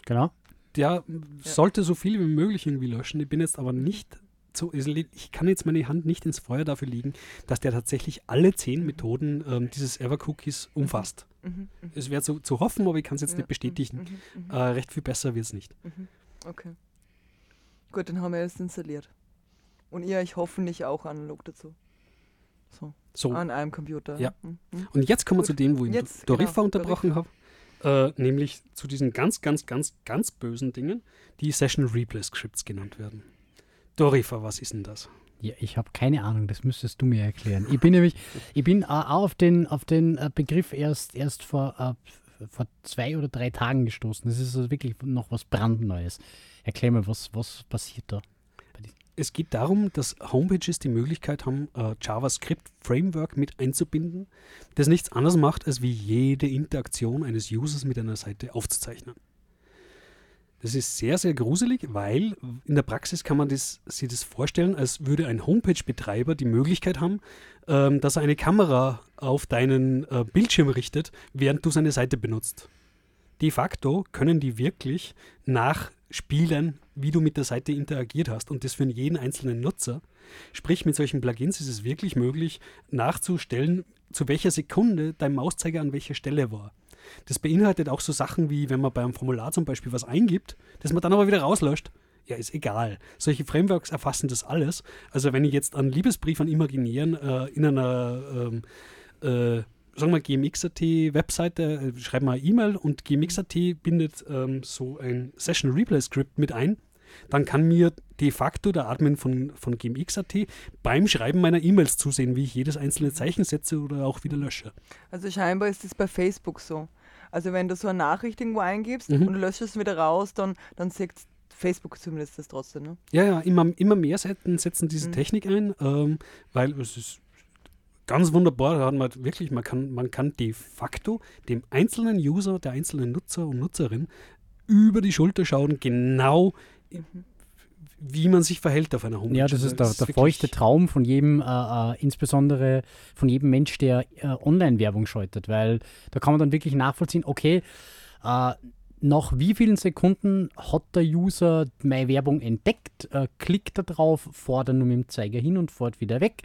Genau. der sollte so viel wie möglich irgendwie löschen. Ich bin jetzt aber nicht so, ich kann jetzt meine Hand nicht ins Feuer dafür legen, dass der tatsächlich alle zehn Methoden ähm, dieses Ever-Cookies umfasst. Mhm. mhm, Es wäre so zu hoffen, aber ich kann es jetzt Ja, nicht bestätigen. mhm, mhm, Äh, recht viel besser wird es nicht. mhm. Okay. Gut, dann haben wir es installiert. Und ihr euch hoffentlich auch analog dazu. So, So, an einem Computer. Ja. Mhm. mhm. und jetzt kommen wir Gut. zu dem, wo ich Jetzt, Dorifa genau, unterbrochen habe. Äh, nämlich zu diesen ganz, ganz, ganz, ganz bösen Dingen, die Session Replay Scripts genannt werden. Dorifa, was ist denn das? Ja, ich habe keine Ahnung, das müsstest du mir erklären. Ich bin nämlich, ich bin äh, auch auf den, auf den äh, Begriff erst, erst vor, äh, vor zwei oder drei Tagen gestoßen. Das ist also wirklich noch was brandneues. Erklär mir, was, was passiert da? Es geht darum, dass Homepages die Möglichkeit haben, äh, JavaScript-Framework mit einzubinden, das nichts anderes macht, als wie jede Interaktion eines Users mit einer Seite aufzuzeichnen. Das ist sehr, sehr gruselig, weil in der Praxis kann man das, sich das vorstellen, als würde ein Homepage-Betreiber die Möglichkeit haben, ähm, dass er eine Kamera auf deinen äh, Bildschirm richtet, während du seine Seite benutzt. De facto können die wirklich nachspielen, wie du mit der Seite interagiert hast und das für jeden einzelnen Nutzer. Sprich, mit solchen Plugins ist es wirklich möglich, nachzustellen, zu welcher Sekunde dein Mauszeiger an welcher Stelle war. Das beinhaltet auch so Sachen wie, wenn man beim Formular zum Beispiel was eingibt, das man dann aber wieder rauslöscht. Ja, ist egal. Solche Frameworks erfassen das alles. Also wenn ich jetzt einen Liebesbrief an Imaginären äh, in einer ähm, äh, sagen wir GMX.at Webseite, äh, schreibe mal eine E-Mail und GMX.at bindet ähm, so ein Session Replay Script mit ein. Dann kann mir de facto der Admin von, von GMX.at beim Schreiben meiner E-Mails zusehen, wie ich jedes einzelne Zeichen setze oder auch wieder lösche. Also scheinbar ist es bei Facebook so. Also wenn du so eine Nachricht irgendwo eingibst Mhm. und du löscht es wieder raus, dann, dann sieht Facebook zumindest das trotzdem. Ne? Ja, ja, immer, immer mehr Seiten setzen diese Mhm. Technik ein, ähm, weil es ist ganz wunderbar, da hat man wirklich, man kann, man kann de facto dem einzelnen User, der einzelnen Nutzer und Nutzerin über die Schulter schauen, genau wie man sich verhält auf einer Homepage. Ja, das Also ist der, es der wirklich- feuchte Traum von jedem, äh, äh, insbesondere von jedem Mensch, der äh, Online-Werbung schaltet, weil da kann man dann wirklich nachvollziehen, okay, äh, nach wie vielen Sekunden hat der User meine Werbung entdeckt, äh, klickt da drauf, fährt dann nur mit dem Zeiger hin und fährt wieder weg.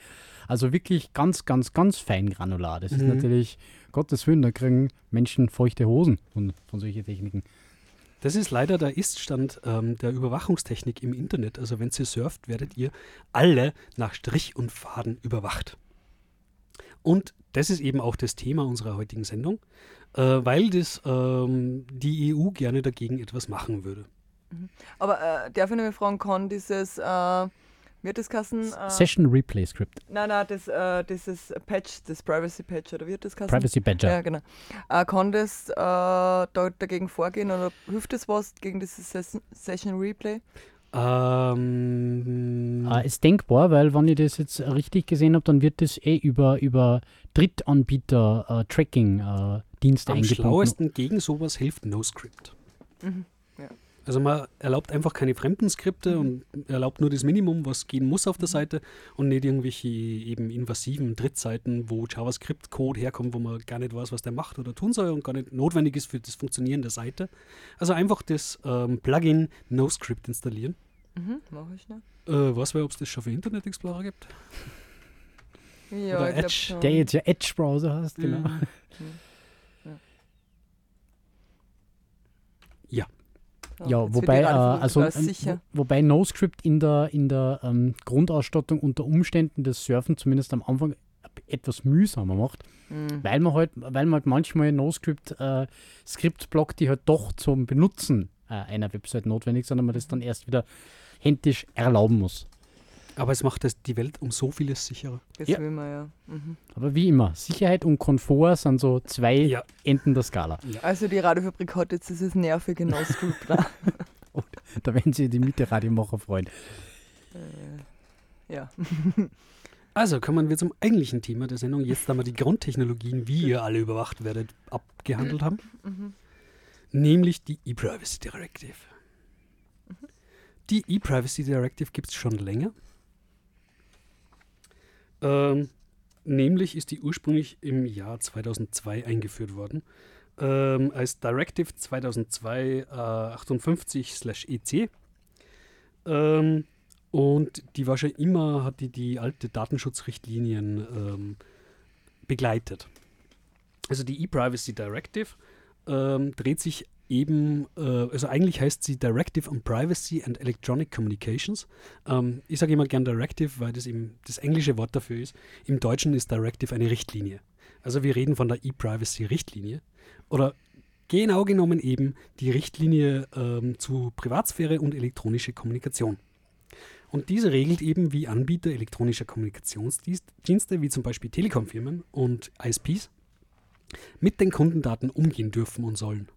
Also wirklich ganz, ganz, ganz fein granular. Das ist Mhm. natürlich, Gottes Willen, da kriegen Menschen feuchte Hosen von, von solchen Techniken. Das ist leider der Iststand ähm, der Überwachungstechnik im Internet. Also wenn ihr surft, werdet ihr alle nach Strich und Faden überwacht. Und das ist eben auch das Thema unserer heutigen Sendung, äh, weil das ähm, die EU gerne dagegen etwas machen würde. Aber äh, darf ich noch mal fragen, kann dieses, äh, wird das Kassen? Äh, Session Replay Script, nein, nein, das, äh, dieses Patch, das Privacy Patch, oder wird das Kassen? Privacy Badger. Ja, genau. Äh, kann das äh, da, dagegen vorgehen oder hilft das was gegen dieses Ses Session Replay? Ähm, Äh, ist denkbar, weil wenn ich das jetzt richtig gesehen habe, dann wird das eh über, über Drittanbieter-Tracking äh, Dienste Am eingebunden. schlauesten gegen sowas hilft NoScript. Mhm, ja. Also man erlaubt einfach keine fremden Skripte und erlaubt nur das Minimum, was gehen muss auf der Seite und nicht irgendwelche eben invasiven Drittseiten, wo JavaScript-Code herkommt, wo man gar nicht weiß, was der macht oder tun soll und gar nicht notwendig ist für das Funktionieren der Seite. Also einfach das ähm, Plugin NoScript installieren. Mhm, mach ich schnell. Äh, was weiß, ob es das schon für Internet Explorer gibt? Ja, Oder Edge, schon. Der jetzt ja Edge-Browser hast, genau. Mhm. Ja, *laughs* jetzt wird wobei, die äh, also, wo- wobei NoScript in der, in der ähm, Grundausstattung unter Umständen das Surfen zumindest am Anfang etwas mühsamer macht, Mhm. weil man halt, weil man halt manchmal NoScript äh, Skriptblock, die halt doch zum Benutzen äh, einer Website notwendig sind, und man das dann erst wieder händisch erlauben muss. Aber es macht das, die Welt um so vieles sicherer. Das ja. will man ja. Mhm. Aber wie immer, Sicherheit und Komfort sind so zwei Ja. Enden der Skala. Also die Radiofabrik hat jetzt dieses nervige No-Script da. *laughs* *laughs* Da werden sich die Mitte-Radiomacher freuen. äh, ja. Also kommen wir zum eigentlichen Thema der Sendung. Jetzt haben wir die Grundtechnologien, wie ihr alle überwacht werdet, abgehandelt haben. Mhm. Nämlich die E-Privacy Directive. Die E-Privacy Directive gibt es schon länger. Ähm, nämlich ist die ursprünglich im Jahr 2002 eingeführt worden. Ähm, als Directive 2002 äh, 58/EC. Ähm, und die war schon immer, hat die die alte Datenschutzrichtlinien ähm, begleitet. Also die E-Privacy Directive ähm, dreht sich eben, äh, also eigentlich heißt sie Directive on Privacy and Electronic Communications. Ähm, ich sage immer gern Directive, weil das eben das englische Wort dafür ist. Im Deutschen ist Directive eine Richtlinie. Also wir reden von der E-Privacy-Richtlinie. Oder genau genommen eben die Richtlinie ähm, zu Privatsphäre und elektronische Kommunikation. Und diese regelt eben, wie Anbieter elektronischer Kommunikationsdienste, wie zum Beispiel Telekom-Firmen und ISPs, mit den Kundendaten umgehen dürfen und sollen.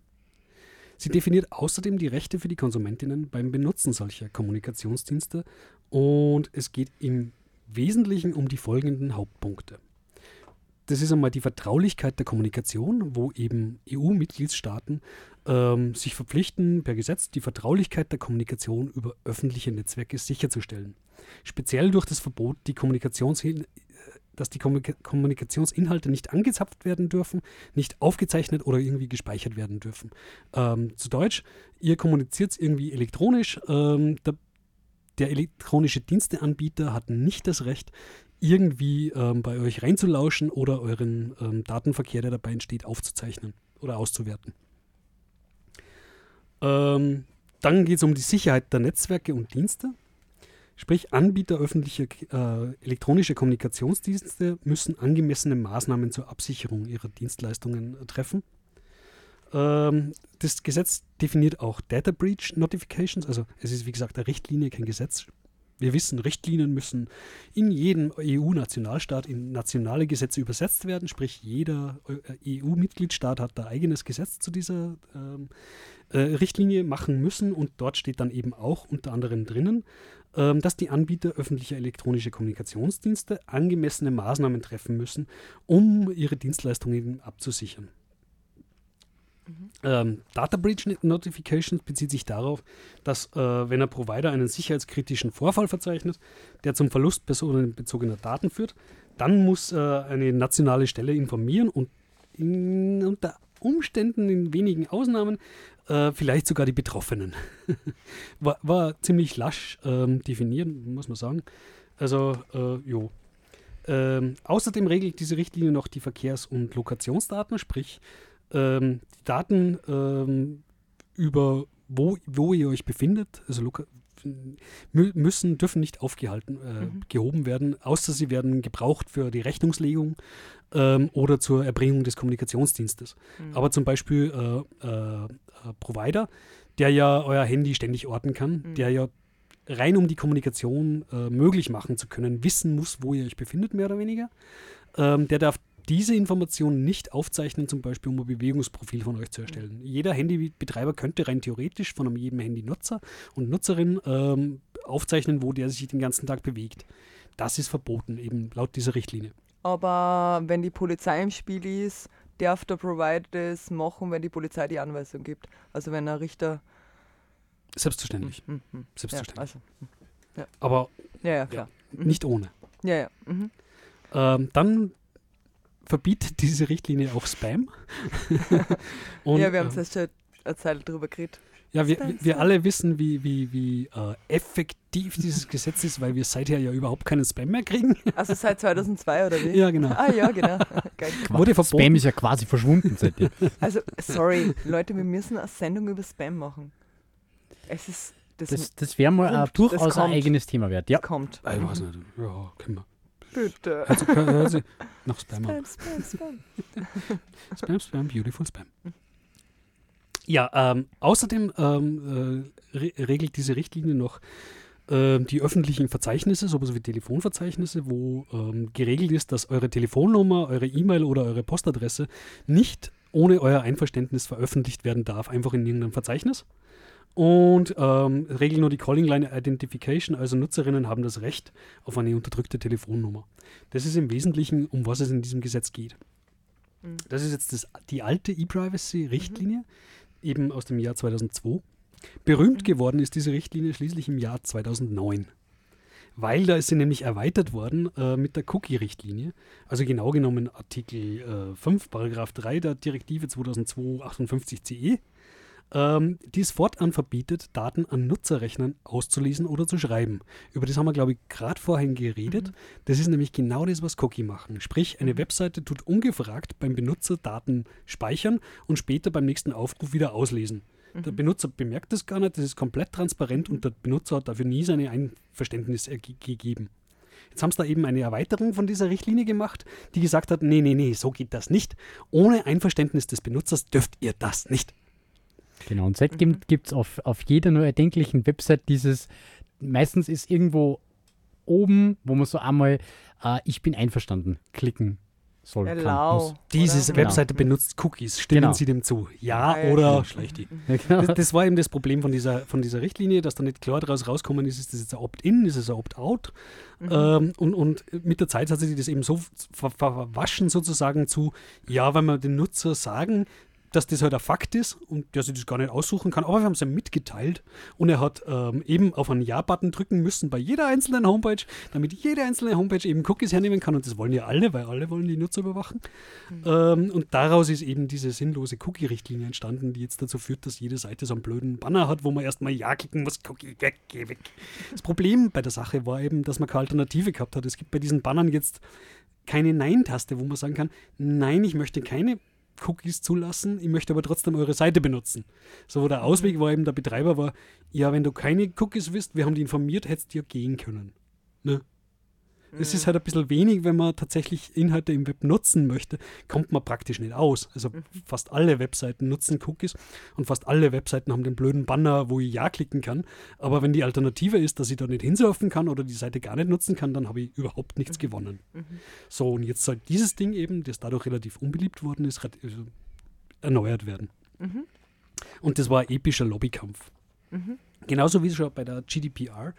Sie definiert außerdem die Rechte für die Konsumentinnen beim Benutzen solcher Kommunikationsdienste und es geht im Wesentlichen um die folgenden Hauptpunkte. Das ist einmal die Vertraulichkeit der Kommunikation, wo eben EU-Mitgliedstaaten ähm, sich verpflichten, per Gesetz die Vertraulichkeit der Kommunikation über öffentliche Netzwerke sicherzustellen. Speziell durch das Verbot, die Kommunikationshin dass die Kommunika Kommunikationsinhalte nicht angezapft werden dürfen, nicht aufgezeichnet oder irgendwie gespeichert werden dürfen. Ähm, zu Deutsch, ihr kommuniziert irgendwie elektronisch. Ähm, der, der elektronische Diensteanbieter hat nicht das Recht, irgendwie ähm, bei euch reinzulauschen oder euren ähm, Datenverkehr, der dabei entsteht, aufzuzeichnen oder auszuwerten. Ähm, dann geht es um die Sicherheit der Netzwerke und Dienste. Sprich, Anbieter öffentlicher äh, elektronischer Kommunikationsdienste müssen angemessene Maßnahmen zur Absicherung ihrer Dienstleistungen äh, treffen. Ähm, das Gesetz definiert auch Data Breach Notifications, also es ist wie gesagt eine Richtlinie, kein Gesetz. Wir wissen, Richtlinien müssen in jedem EU-Nationalstaat in nationale Gesetze übersetzt werden, sprich jeder äh, EU-Mitgliedstaat hat da eigenes Gesetz zu dieser ähm, äh, Richtlinie machen müssen und dort steht dann eben auch unter anderem drinnen, ähm, dass die Anbieter öffentlicher elektronischer Kommunikationsdienste angemessene Maßnahmen treffen müssen, um ihre Dienstleistungen abzusichern. Ähm, Data Breach Notifications bezieht sich darauf, dass äh, wenn ein Provider einen sicherheitskritischen Vorfall verzeichnet, der zum Verlust personenbezogener Daten führt, dann muss äh, eine nationale Stelle informieren und in, unter Umständen, in wenigen Ausnahmen, äh, vielleicht sogar die Betroffenen. *laughs* war, war ziemlich lasch ähm, definiert, muss man sagen. Also, äh, jo. Ähm, außerdem regelt diese Richtlinie noch die Verkehrs- und Lokationsdaten, sprich ähm, die Daten ähm, über wo, wo ihr euch befindet, also loka müssen, dürfen nicht aufgehalten, äh, Mhm. gehoben werden, außer sie werden gebraucht für die Rechnungslegung ähm, oder zur Erbringung des Kommunikationsdienstes. Mhm. Aber zum Beispiel äh, äh, äh, Provider, der ja euer Handy ständig orten kann, Mhm. der ja rein um die Kommunikation äh, möglich machen zu können, wissen muss, wo ihr euch befindet, mehr oder weniger. Ähm, der darf diese Informationen nicht aufzeichnen, zum Beispiel um ein Bewegungsprofil von euch zu erstellen. Jeder Handybetreiber könnte rein theoretisch von einem jedem Handynutzer und Nutzerin ähm, aufzeichnen, wo der sich den ganzen Tag bewegt. Das ist verboten, eben laut dieser Richtlinie. Aber wenn die Polizei im Spiel ist, darf der Provider das machen, wenn die Polizei die Anweisung gibt. Also wenn ein Richter. Selbstverständlich. Hm, hm, Selbstverständlich. Ja, also, Aber ja, ja, klar. Mhm. nicht ohne. Ja, ja. Mhm. Ähm, dann verbietet diese Richtlinie auch Spam. *laughs* Und, ja, wir haben ähm, zuerst schon eine Zeit drüber geredet. Ja, wir, wir- alle wissen, wie, wie, wie äh, effektiv dieses Gesetz ist, weil wir seither ja überhaupt keinen Spam mehr kriegen. Also seit 2002 oder wie? ja, genau. Ah ja, genau. *laughs* Geil. Wurde verboten. Spam ist ja quasi verschwunden seitdem. Also, sorry, Leute, wir müssen eine Sendung über Spam machen. Es ist. Das, Das, das wäre mal ein, Kommt, durchaus ein eigenes Thema wert. Ja. kommt. Ich weiß nicht. Ja, können wir. Bitte. Also, Sie nach Spam. Spam, Spam, Spam. *laughs* Spam, Spam, beautiful Spam. Ja, ähm, außerdem ähm, äh, re regelt diese Richtlinie noch ähm, die öffentlichen Verzeichnisse, sowas wie Telefonverzeichnisse, wo ähm, geregelt ist, dass eure Telefonnummer, eure E-Mail oder eure Postadresse nicht ohne euer Einverständnis veröffentlicht werden darf, einfach in irgendeinem Verzeichnis. Und ähm, regeln nur die Calling Line Identification, also Nutzerinnen haben das Recht auf eine unterdrückte Telefonnummer. Das ist im Wesentlichen, um was es in diesem Gesetz geht. Das ist jetzt das, die alte E-Privacy-Richtlinie, eben aus dem Jahr 2002. Berühmt geworden ist diese Richtlinie schließlich im Jahr 2009. Weil da ist sie nämlich erweitert worden äh, mit der Cookie-Richtlinie. Also genau genommen Artikel äh, 5, Paragraph 3 der Direktive 2002-58-CE, ähm, die es fortan verbietet, Daten an Nutzerrechnern auszulesen oder zu schreiben. Über das haben wir, glaube ich, gerade vorhin geredet. Das ist nämlich genau das, was Cookie machen. Sprich, eine Webseite tut ungefragt beim Benutzer Daten speichern und später beim nächsten Aufruf wieder auslesen. Der Benutzer bemerkt das gar nicht, das ist komplett transparent und der Benutzer hat dafür nie seine Einverständnis gegeben. Jetzt haben sie da eben eine Erweiterung von dieser Richtlinie gemacht, die gesagt hat, nee, nee, nee, so geht das nicht. Ohne Einverständnis des Benutzers dürft ihr das nicht. Genau, und seitdem gibt es auf, auf jeder nur erdenklichen Website dieses, meistens ist irgendwo oben, wo man so einmal, äh, ich bin einverstanden, klicken soll. muss. Diese oder? Webseite benutzt Cookies. Stimmen Genau. Sie dem zu? Ja Geil. oder schlecht die? Ja, genau. Das, das war eben das Problem von dieser, von dieser Richtlinie, dass da nicht klar daraus rauskommen ist, ist das jetzt ein Opt-in, ist es ein Opt-out. Ähm, und, und mit der Zeit hat sich das eben so ver verwaschen sozusagen zu, ja, wenn wir dem Nutzer sagen, dass das halt ein Fakt ist und der sich das gar nicht aussuchen kann, aber wir haben es ihm mitgeteilt und er hat ähm, eben auf einen Ja-Button drücken müssen bei jeder einzelnen Homepage, damit jede einzelne Homepage eben Cookies hernehmen kann und das wollen ja alle, weil alle wollen die Nutzer überwachen. Ähm, und daraus ist eben diese sinnlose Cookie-Richtlinie entstanden, die jetzt dazu führt, dass jede Seite so einen blöden Banner hat, wo man erstmal Ja klicken muss, Cookie, weg, geh weg. Das Problem bei der Sache war eben, dass man keine Alternative gehabt hat. Es gibt bei diesen Bannern jetzt keine Nein-Taste, wo man sagen kann, nein, ich möchte keine Cookies zulassen, ich möchte aber trotzdem eure Seite benutzen. So, der Ausweg war eben, der Betreiber war, ja, wenn du keine Cookies willst, wir haben die informiert, hättest du ja gehen können. Ne? Es ist halt ein bisschen wenig, wenn man tatsächlich Inhalte im Web nutzen möchte, kommt man praktisch nicht aus. Also fast alle Webseiten nutzen Cookies und fast alle Webseiten haben den blöden Banner, wo ich Ja klicken kann. Aber wenn die Alternative ist, dass ich da nicht hinsurfen kann oder die Seite gar nicht nutzen kann, dann habe ich überhaupt nichts gewonnen. So, und jetzt soll dieses Ding eben, das dadurch relativ unbeliebt worden ist, also erneuert werden. Und das war ein epischer Lobbykampf. Genauso wie schon bei der GDPR.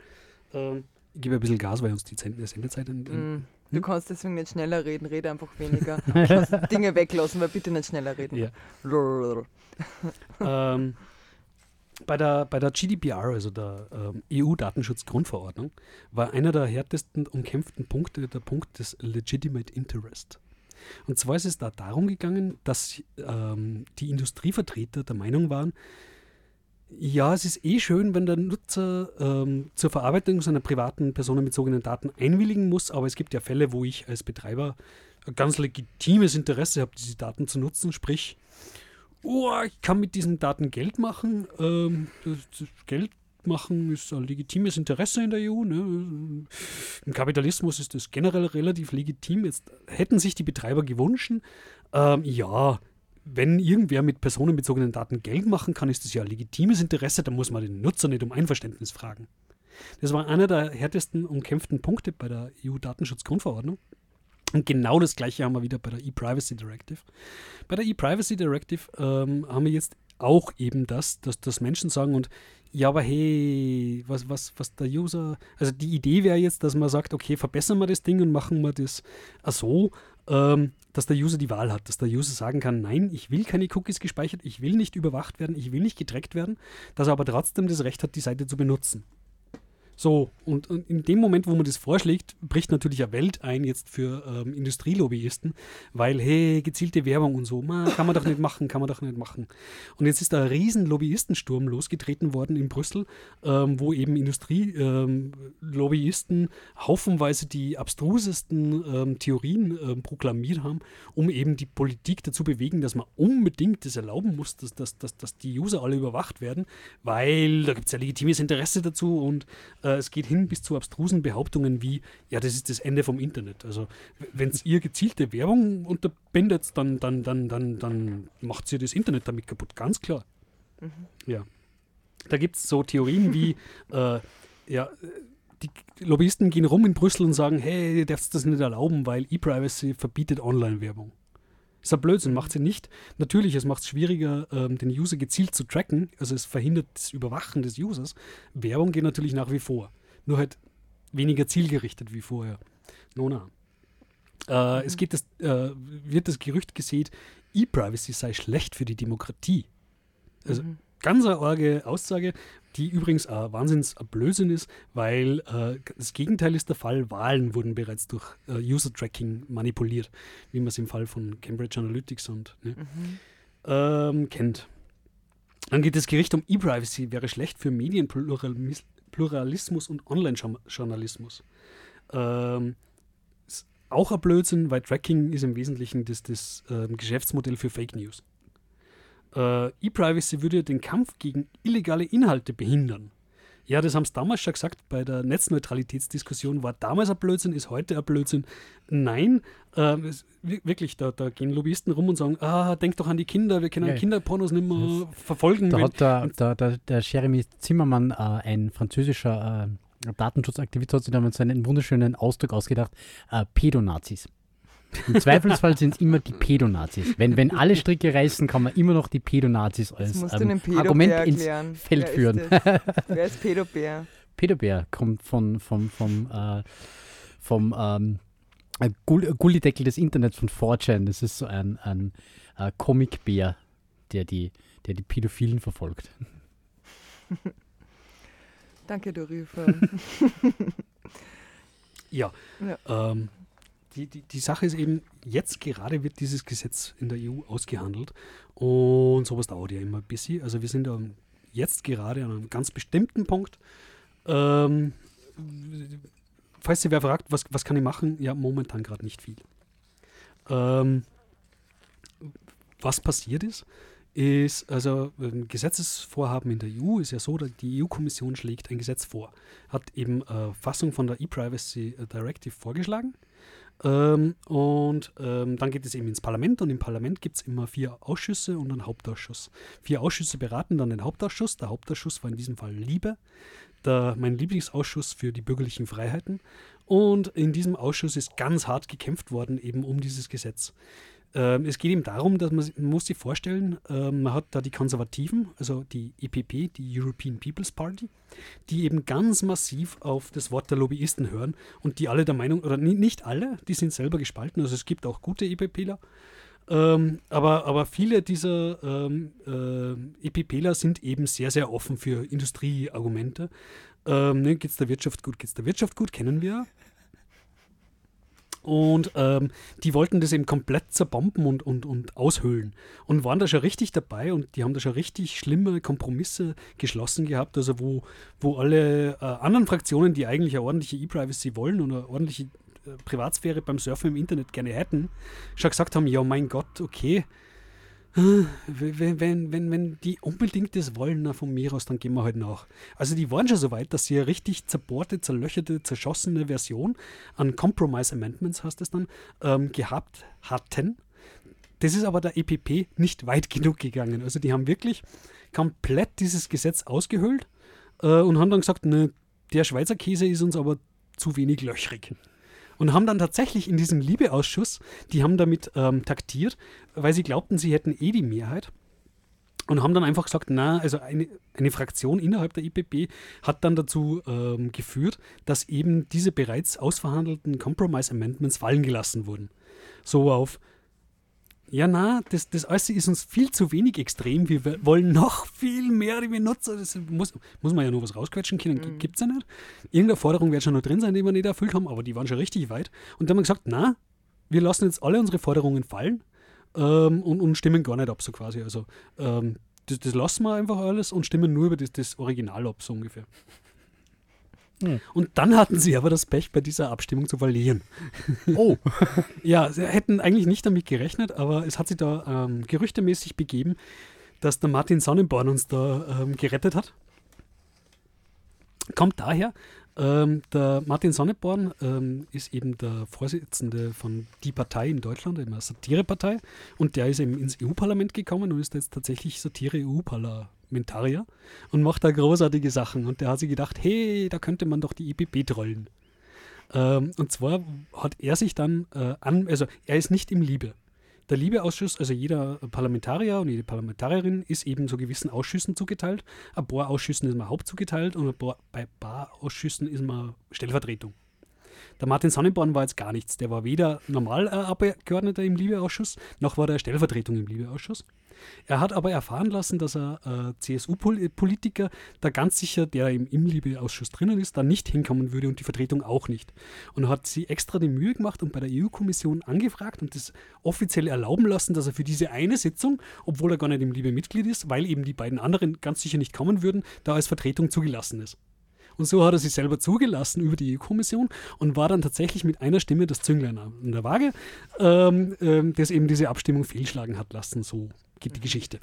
Ähm, ich gebe ein bisschen Gas, weil uns die Send- Sendezeit. In, in, Mm. Du kannst deswegen nicht schneller reden, rede einfach weniger. *laughs* Lass Dinge weglassen, aber bitte nicht schneller reden. Ja. Ähm, bei, der, bei der GDPR, also der ähm, EU-Datenschutzgrundverordnung, war einer der härtesten umkämpften Punkte der Punkt des Legitimate Interest. Und zwar ist es da darum gegangen, dass ähm, die Industrievertreter der Meinung waren, ja, es ist eh schön, wenn der Nutzer ähm, zur Verarbeitung seiner privaten personenbezogenen Daten einwilligen muss, aber es gibt ja Fälle, wo ich als Betreiber ein ganz legitimes Interesse habe, diese Daten zu nutzen, sprich, oh, ich kann mit diesen Daten Geld machen. Ähm, Geld machen ist ein legitimes Interesse in der EU. Ne? Im Kapitalismus ist das generell relativ legitim. Jetzt hätten sich die Betreiber gewünscht, ähm, ja, wenn irgendwer mit personenbezogenen Daten Geld machen kann, ist das ja ein legitimes Interesse, da muss man den Nutzer nicht um Einverständnis fragen. Das war einer der härtesten umkämpften Punkte bei der EU-Datenschutzgrundverordnung. Und genau das gleiche haben wir wieder bei der E-Privacy Directive. Bei der E-Privacy Directive ähm, haben wir jetzt auch eben das, dass, dass Menschen sagen und ja, aber hey, was, was, was der User, also die Idee wäre jetzt, dass man sagt, okay, verbessern wir das Ding und machen wir das äh, so, ähm, dass der User die Wahl hat, dass der User sagen kann, nein, ich will keine Cookies gespeichert, ich will nicht überwacht werden, ich will nicht getrackt werden, dass er aber trotzdem das Recht hat, die Seite zu benutzen. So, und, und in dem Moment, wo man das vorschlägt, bricht natürlich eine Welt ein jetzt für ähm, Industrielobbyisten, weil, hey, gezielte Werbung und so, man, kann man doch nicht machen, kann man doch nicht machen. Und jetzt ist da ein riesen Lobbyistensturm losgetreten worden in Brüssel, ähm, wo eben Industrielobbyisten ähm, haufenweise die abstrusesten ähm, Theorien ähm, proklamiert haben, um eben die Politik dazu bewegen, dass man unbedingt das erlauben muss, dass, dass, dass, dass die User alle überwacht werden, weil da gibt es ja legitimes Interesse dazu und äh, es geht hin bis zu abstrusen Behauptungen wie, ja, das ist das Ende vom Internet. Also wenn es ihr gezielte Werbung unterbindet, dann, dann, dann, dann, dann macht sie das Internet damit kaputt, ganz klar. Mhm. Ja. Da gibt es so Theorien wie, äh, ja, die Lobbyisten gehen rum in Brüssel und sagen, hey, ihr dürft das nicht erlauben, weil E-Privacy verbietet Online-Werbung. Ist ein Blödsinn, macht sie nicht. Natürlich, es macht es schwieriger, ähm, den User gezielt zu tracken. Also es verhindert das Überwachen des Users. Werbung geht natürlich nach wie vor. Nur halt weniger zielgerichtet wie vorher. No, na. Äh, mhm. Es geht das, äh, wird das Gerücht gesät, E-Privacy sei schlecht für die Demokratie. Also mhm. ganz eine arge Aussage die übrigens ein Wahnsinns Blödsinn ist, weil äh, das Gegenteil ist der Fall. Wahlen wurden bereits durch äh, User-Tracking manipuliert, wie man es im Fall von Cambridge Analytics und ne, mhm. ähm, kennt. Dann geht das Gericht um E-Privacy, wäre schlecht für Medienpluralismus und Online-Journalismus. Ähm, auch ein Blödsinn, weil Tracking ist im Wesentlichen das, das äh, Geschäftsmodell für Fake News äh, E-Privacy würde den Kampf gegen illegale Inhalte behindern. Ja, das haben sie damals schon gesagt bei der Netzneutralitätsdiskussion. War damals ein Blödsinn, ist heute ein Blödsinn. Nein, äh, wirklich, da, da, gehen Lobbyisten rum und sagen: Ah, denk doch an die Kinder, wir können ja, Kinderpornos nicht mehr verfolgen. Da hat der, der, der, der Jeremy Zimmermann, äh, ein französischer äh, Datenschutzaktivist, hat sich damals einen wunderschönen Ausdruck ausgedacht: äh, Pädonazis. Im Zweifelsfall sind es immer die Pädonazis. Wenn, wenn alle Stricke reißen, kann man immer noch die Pädonazis als ähm, Argument ins Feld Wer führen. *laughs* Wer ist Pädobär? Pädobär kommt von, von, vom, äh, vom ähm, äh, Gullideckel des Internets von 4chan. Das ist so ein, ein äh, Comicbär, der die, der die Pädophilen verfolgt. *laughs* Danke, Dorifa. *laughs* ja. ja. Ähm, die, die, die Sache ist eben, jetzt gerade wird dieses Gesetz in der EU ausgehandelt und sowas dauert ja immer ein bisschen. Also wir sind jetzt gerade an einem ganz bestimmten Punkt. Ähm, falls Sie wer fragt, was, was kann ich machen? Ja, momentan gerade nicht viel. Ähm, was passiert ist, ist, also ein Gesetzesvorhaben in der EU ist ja so, die EU-Kommission schlägt ein Gesetz vor, hat eben äh, Fassung von der E-Privacy Directive vorgeschlagen ähm, und ähm, dann geht es eben ins Parlament und im Parlament gibt es immer vier Ausschüsse und einen Hauptausschuss. Vier Ausschüsse beraten dann den Hauptausschuss. Der Hauptausschuss war in diesem Fall Liebe, der, mein Lieblingsausschuss für die bürgerlichen Freiheiten. Und in diesem Ausschuss ist ganz hart gekämpft worden eben um dieses Gesetz. Ähm, es geht eben darum, dass man, man muss sich vorstellen, ähm, man hat da die Konservativen, also die EPP, die European People's Party, die eben ganz massiv auf das Wort der Lobbyisten hören und die alle der Meinung, oder nicht alle, die sind selber gespalten, also es gibt auch gute EPPler, ähm, aber, aber viele dieser ähm, äh, EPPler sind eben sehr, sehr offen für Industrieargumente. Ähm, ne, geht es der Wirtschaft gut, geht es der Wirtschaft gut, kennen wir. Und ähm, die wollten das eben komplett zerbomben und, und, und aushöhlen. Und waren da schon richtig dabei und die haben da schon richtig schlimme Kompromisse geschlossen gehabt, also wo, wo alle äh, anderen Fraktionen, die eigentlich eine ordentliche E-Privacy wollen und eine ordentliche äh, Privatsphäre beim Surfen im Internet gerne hätten, schon gesagt haben, ja mein Gott, okay, wenn, wenn, wenn, wenn die unbedingt das wollen von mir aus, dann gehen wir halt nach. Also die waren schon so weit, dass sie eine richtig zerbohrte, zerlöcherte, zerschossene Version an Compromise Amendments, heißt es dann, ähm, gehabt hatten. Das ist aber der EPP nicht weit genug gegangen. Also die haben wirklich komplett dieses Gesetz ausgehöhlt äh, und haben dann gesagt, ne, der Schweizer Käse ist uns aber zu wenig löchrig und haben dann tatsächlich in diesem Liebeausschuss, die haben damit ähm, taktiert, weil sie glaubten, sie hätten eh die Mehrheit. Und haben dann einfach gesagt, na, also eine, eine Fraktion innerhalb der IPP hat dann dazu ähm, geführt, dass eben diese bereits ausverhandelten Compromise Amendments fallen gelassen wurden. So auf, ja, na, das, das alles ist uns viel zu wenig extrem. Wir wollen noch viel mehr die Benutzer. Das muss, muss man ja nur was rausquetschen können. Mhm. Gibt es ja nicht. Irgendeine Forderung wird schon noch drin sein, die wir nicht erfüllt haben, aber die waren schon richtig weit. Und dann haben wir gesagt, na, wir lassen jetzt alle unsere Forderungen fallen ähm, und, und stimmen gar nicht ab, so quasi. Also, ähm, das, das lassen wir einfach alles und stimmen nur über das, das Original ab, so ungefähr. Hm. Und dann hatten sie aber das Pech, bei dieser Abstimmung zu verlieren. *laughs* Oh, *laughs* Ja, sie hätten eigentlich nicht damit gerechnet, aber es hat sich da ähm, gerüchtemäßig begeben, dass der Martin Sonnenborn uns da ähm, gerettet hat. Kommt daher, ähm, der Martin Sonneborn ähm, ist eben der Vorsitzende von Die Partei in Deutschland, eben eine Satirepartei, und der ist eben ins EU-Parlament gekommen und ist jetzt tatsächlich Satire-EU-Parlamentarier und macht da großartige Sachen. Und der hat sich gedacht, hey, da könnte man doch die EPP trollen. Ähm, und zwar hat er sich dann äh, an, also er ist nicht im Liebe. Der Liebeausschuss, also jeder Parlamentarier und jede Parlamentarierin ist eben so gewissen Ausschüssen zugeteilt. Ein paar Ausschüssen ist man Haupt zugeteilt und ein paar, bei ein paar Ausschüssen ist man Stellvertretung. Der Martin Sonnenborn war jetzt gar nichts. Der war weder normal äh, Abgeordneter im Liebeausschuss, noch war der Stellvertretung im Liebeausschuss. Er hat aber erfahren lassen, dass er äh, CSU-Politiker da ganz sicher, der im, im Liebeausschuss drinnen ist, da nicht hinkommen würde und die Vertretung auch nicht. Und hat sie extra die Mühe gemacht und bei der EU-Kommission angefragt und das offiziell erlauben lassen, dass er für diese eine Sitzung, obwohl er gar nicht im Liebe-Mitglied ist, weil eben die beiden anderen ganz sicher nicht kommen würden, da als Vertretung zugelassen ist. Und so hat er sich selber zugelassen über die EU-Kommission und war dann tatsächlich mit einer Stimme das Zünglein an der Waage, ähm, ähm, das eben diese Abstimmung fehlschlagen hat lassen. So geht die Geschichte.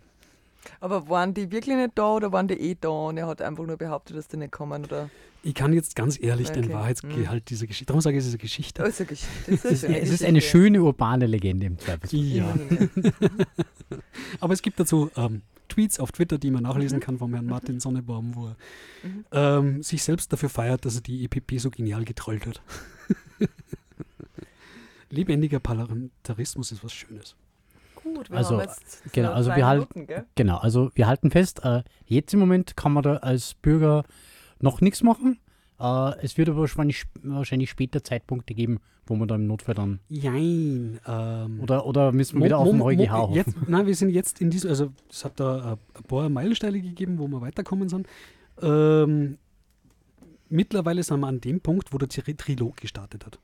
Aber waren die wirklich nicht da oder waren die eh da und er hat einfach nur behauptet, dass die nicht kommen? Oder? Ich kann jetzt ganz ehrlich den Okay. Wahrheitsgehalt dieser Geschichte, darum sage ich, es ist eine Geschichte. Oh, ist eine Geschichte. Es ist, schöne es ist eine Geschichte. schöne urbane Legende im Zweifelsfall. Ja, *laughs* aber es gibt dazu ähm, Tweets auf Twitter, die man nachlesen kann vom Herrn Martin Sonnebaum, wo er ähm, sich selbst dafür feiert, dass er die EPP so genial getrollt hat. *laughs* Lebendiger Parlamentarismus ist was Schönes. Gut, wir Also, haben jetzt genau, so also wir halten- Minuten, gell? Genau, also wir halten fest, äh, jetzt im Moment kann man da als Bürger noch nichts machen. Äh, es wird aber wahrscheinlich, wahrscheinlich später Zeitpunkte geben, wo man da im Notfall dann. Jein. Ähm, Oder, oder müssen wir wieder auf den EuGH hoffen? jetzt, Nein, wir sind jetzt in diesem, also es hat da äh, ein paar Meilensteine gegeben, wo wir weiterkommen sind. Ähm, mittlerweile sind wir an dem Punkt, wo der Tri- Trilog gestartet hat.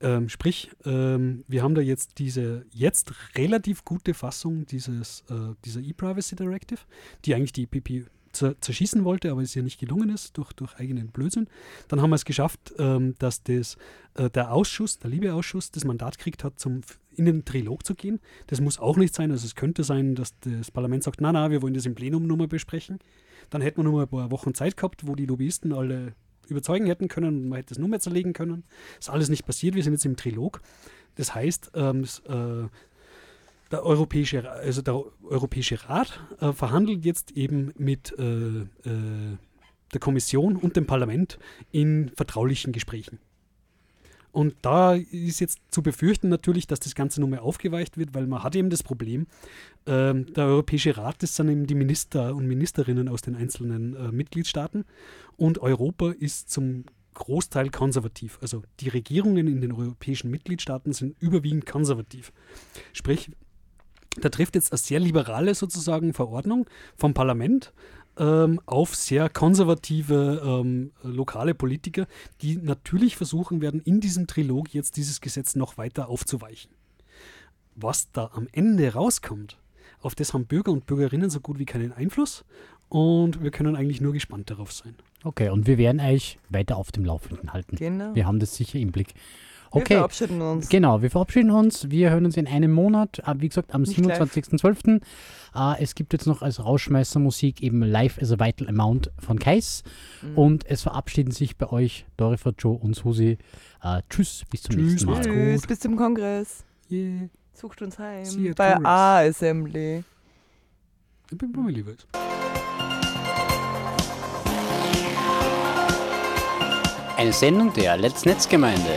Ähm, sprich, ähm, wir haben da jetzt diese jetzt relativ gute Fassung dieses, äh, dieser E-Privacy Directive, die eigentlich die EPP zerschießen wollte, aber es ihr nicht gelungen ist durch, durch eigenen Blödsinn. Dann haben wir es geschafft, ähm, dass das, äh, der Ausschuss, der Liebeausschuss, das Mandat kriegt hat, zum, in den Trilog zu gehen. Das muss auch nicht sein. Also es könnte sein, dass das Parlament sagt, na, na, wir wollen das im Plenum nur mal besprechen. Dann hätten wir nur mal ein paar Wochen Zeit gehabt, wo die Lobbyisten alle überzeugen hätten können und man hätte es nur mehr zerlegen können. Ist alles nicht passiert. Wir sind jetzt im Trilog. Das heißt, ähm, s- äh, der Europäische, also der Europäische Rat äh, verhandelt jetzt eben mit äh, äh, der Kommission und dem Parlament in vertraulichen Gesprächen. Und da ist jetzt zu befürchten natürlich, dass das Ganze nochmal aufgeweicht wird, weil man hat eben das Problem, ähm, der Europäische Rat, das sind eben die Minister und Ministerinnen aus den einzelnen äh, Mitgliedstaaten und Europa ist zum Großteil konservativ. Also die Regierungen in den europäischen Mitgliedstaaten sind überwiegend konservativ. Sprich, da trifft jetzt eine sehr liberale sozusagen Verordnung vom Parlament ähm, auf sehr konservative ähm, lokale Politiker, die natürlich versuchen werden, in diesem Trilog jetzt dieses Gesetz noch weiter aufzuweichen. Was da am Ende rauskommt, auf das haben Bürger und Bürgerinnen so gut wie keinen Einfluss und wir können eigentlich nur gespannt darauf sein. Okay, und wir werden euch weiter auf dem Laufenden halten. Genau. Wir haben das sicher im Blick. Wir Okay, verabschieden uns. Genau, wir verabschieden uns. Wir hören uns in einem Monat, äh, wie gesagt, am Nicht live. 27.12. Äh, es gibt jetzt noch als Rausschmeißermusik eben Live as a Vital Amount von Kais. Mhm. Und es verabschieden sich bei euch Dorifer, Joe und Susi. Äh, tschüss, bis zum Tschüss, nächsten Mal. macht's Tschüss, bis zum Kongress. Yeah. Sucht uns See heim. you at Bei Congress. A-Assembly. Ich bin bei mir lieber. Eine Sendung der Let's Netzgemeinde.